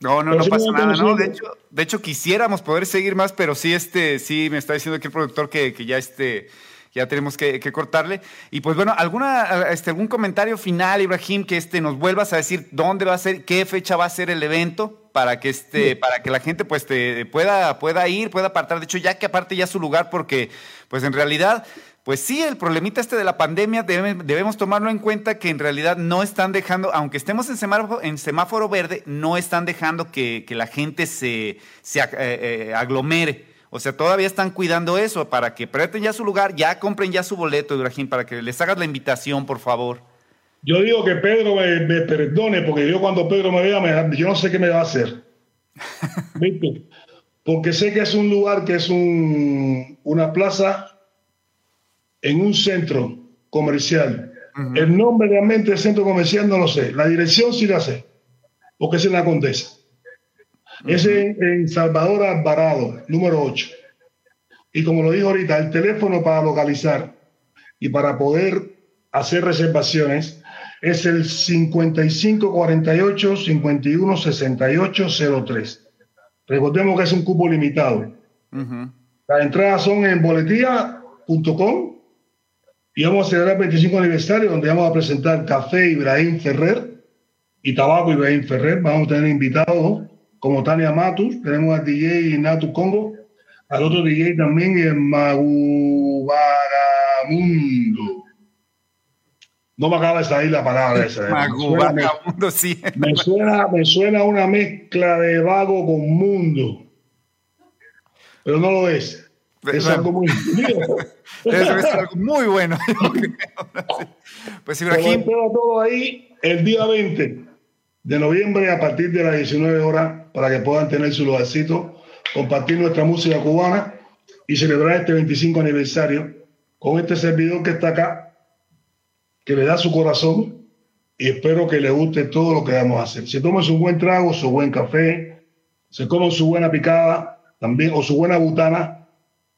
S3: No, no, no pasa nada, ¿no? De hecho, de hecho, quisiéramos poder seguir más, pero sí, este, sí, me está diciendo aquí el productor que, que ya este, ya tenemos que, que, cortarle. Y pues bueno, alguna, este, algún comentario final, Ibrahim, que este, nos vuelvas a decir dónde va a ser, qué fecha va a ser el evento para que este, para que la gente pues te pueda, pueda ir, pueda apartar. De hecho, ya que aparte ya su lugar, porque pues en realidad pues sí, el problemita este de la pandemia debemos, tomarlo en cuenta que en realidad no están dejando, aunque estemos en semáforo, en semáforo verde, no están dejando que, la gente se, se eh, eh, aglomere. O sea, todavía están cuidando eso para que preten ya su lugar, ya compren ya su boleto, Ibrahim, para que les hagas la invitación, por favor.
S4: Yo digo que Pedro me, perdone, porque yo cuando Pedro me vea, yo no sé qué me va a hacer. Porque sé que es un lugar que es un, una plaza en un centro comercial. El nombre realmente del centro comercial no lo sé. La dirección sí la sé, porque es en la Condesa. Es en, Salvador Alvarado, número 8. Y como lo dijo ahorita, el teléfono para localizar y para poder hacer reservaciones es el 5548 51 03. Recordemos que es un cupo limitado. Las entradas son en boletía.com y vamos a celebrar el 25 aniversario donde vamos a presentar Café Ibrahim Ferrer y Tabaco Ibrahim Ferrer. Vamos a tener invitados como Tania Matus, tenemos al DJ Natu Congo, al otro DJ también, el Magu No me acaba de salir la palabra esa.
S3: ¿eh? sí.
S4: Me suena, me suena una mezcla de vago con mundo. Pero no lo es. Es algo muy
S3: algo muy bueno. pues Ibrahim.
S4: todo ahí el día 20 de noviembre a partir de las 19 horas para que puedan tener su lugarcito, compartir nuestra música cubana y celebrar este 25 aniversario con este servidor que está acá, que le da su corazón y espero que le guste todo lo que vamos a hacer. Se toma su buen trago, su buen café, se come su buena picada también o su buena butana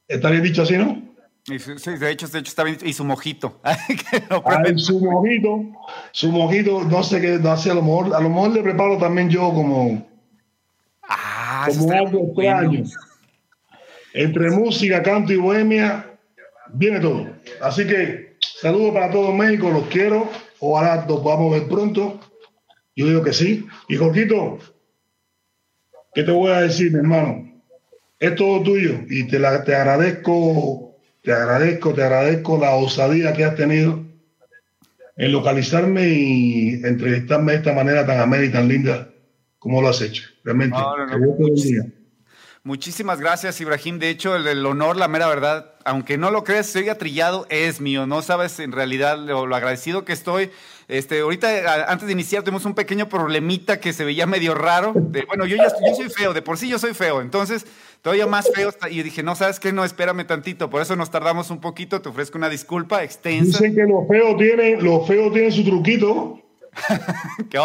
S4: Está bien dicho así, ¿no?
S3: Sí, de hecho, de hecho está bien. Y su mojito.
S4: su mojito, su mojito, no sé qué, no sé, a lo mejor, a lo mejor le preparo también yo como,
S3: ah,
S4: como algo extraño. Entre música, canto y bohemia, viene todo. Así que saludos para todo México, los quiero. Ojalá nos podamos ver pronto. Yo digo que sí. Y Jorgito, ¿qué te voy a decir, mi hermano? Es todo tuyo y te, la, te agradezco, te agradezco, te agradezco la osadía que has tenido en localizarme y entrevistarme de esta manera tan amena y tan linda como lo has hecho. Realmente.
S3: No, no, no. Muchísimas gracias, Ibrahim. De hecho, el, el, honor, la mera verdad, aunque no lo creas, soy atrillado, es mío. No sabes en realidad lo, lo, agradecido que estoy. Este, ahorita, antes de iniciar, tuvimos un pequeño problemita que se veía medio raro. De, bueno, yo ya yo soy feo, de por sí yo soy feo. Entonces, todavía más feo. Y dije, no, ¿sabes qué? No, espérame tantito. Por eso nos tardamos un poquito. Te ofrezco una disculpa extensa.
S4: Dicen que los feos tienen, los feos tienen su truquito.
S3: ¿Qué?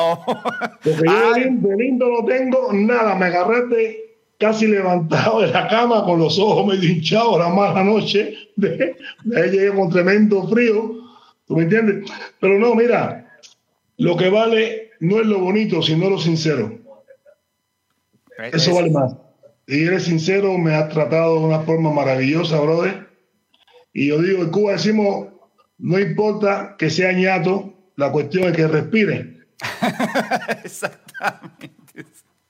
S4: Porque yo de lindo, de lindo no tengo nada. Me agarraste casi levantado de la cama con los ojos medio hinchados la mala noche. De, de ahí llegué con tremendo frío. ¿Tú me entiendes? Pero no, mira, lo que vale no es lo bonito, sino lo sincero. Eso vale más. Y eres sincero, me has tratado de una forma maravillosa, brother. Y yo digo, en Cuba decimos, no importa que sea ñato, la cuestión es que respire.
S3: Exactamente.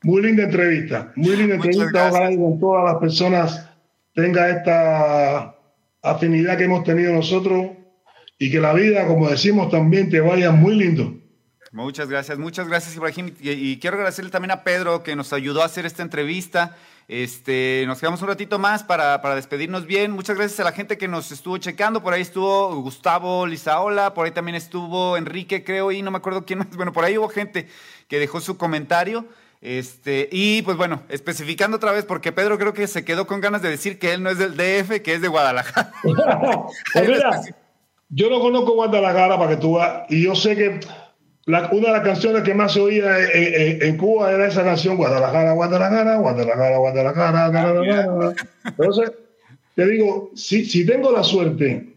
S4: Muy linda entrevista, muy linda entrevista. Ojalá que con todas las personas tenga esta afinidad que hemos tenido nosotros y que la vida, como decimos, también te vaya muy lindo.
S3: Muchas gracias, muchas gracias Ibrahim. Y, y, quiero agradecerle también a Pedro que nos ayudó a hacer esta entrevista. Este, nos quedamos un ratito más para, para, despedirnos bien. Muchas gracias a la gente que nos estuvo checando. Por ahí estuvo Gustavo Lizaola, por ahí también estuvo Enrique, creo, y no me acuerdo quién más. Bueno, por ahí hubo gente que dejó su comentario. Este, y pues bueno, especificando otra vez, porque Pedro creo que se quedó con ganas de decir que él no es del DF, que es de Guadalajara.
S4: pues mira, yo no conozco Guadalajara para que tú y yo sé que la, una de las canciones que más se oía en, en, en, Cuba era esa canción, Guadalajara, Guadalajara, Guadalajara, Guadalajara, Guadalajara. Entonces, te digo, si, si tengo la suerte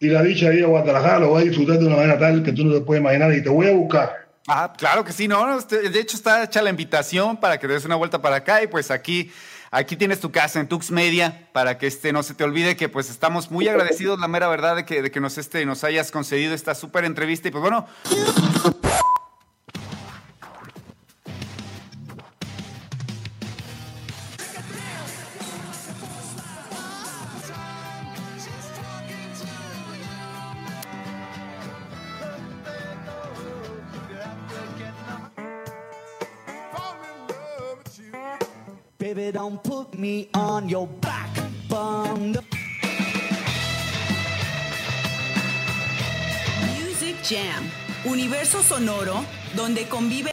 S4: y la dicha de ir a Guadalajara, lo voy a disfrutar de una manera tal que tú no te puedes imaginar y te voy a buscar.
S3: Ah, claro que sí, no, de hecho está hecha la invitación para que des una vuelta para acá y pues aquí, aquí tienes tu casa en Tux Media para que este no se te olvide que pues estamos muy agradecidos, la mera verdad, de que, de que nos, este, nos hayas concedido esta súper entrevista y pues bueno.
S1: Don't put me on your back bum.
S2: Music Jam, universo sonoro donde convive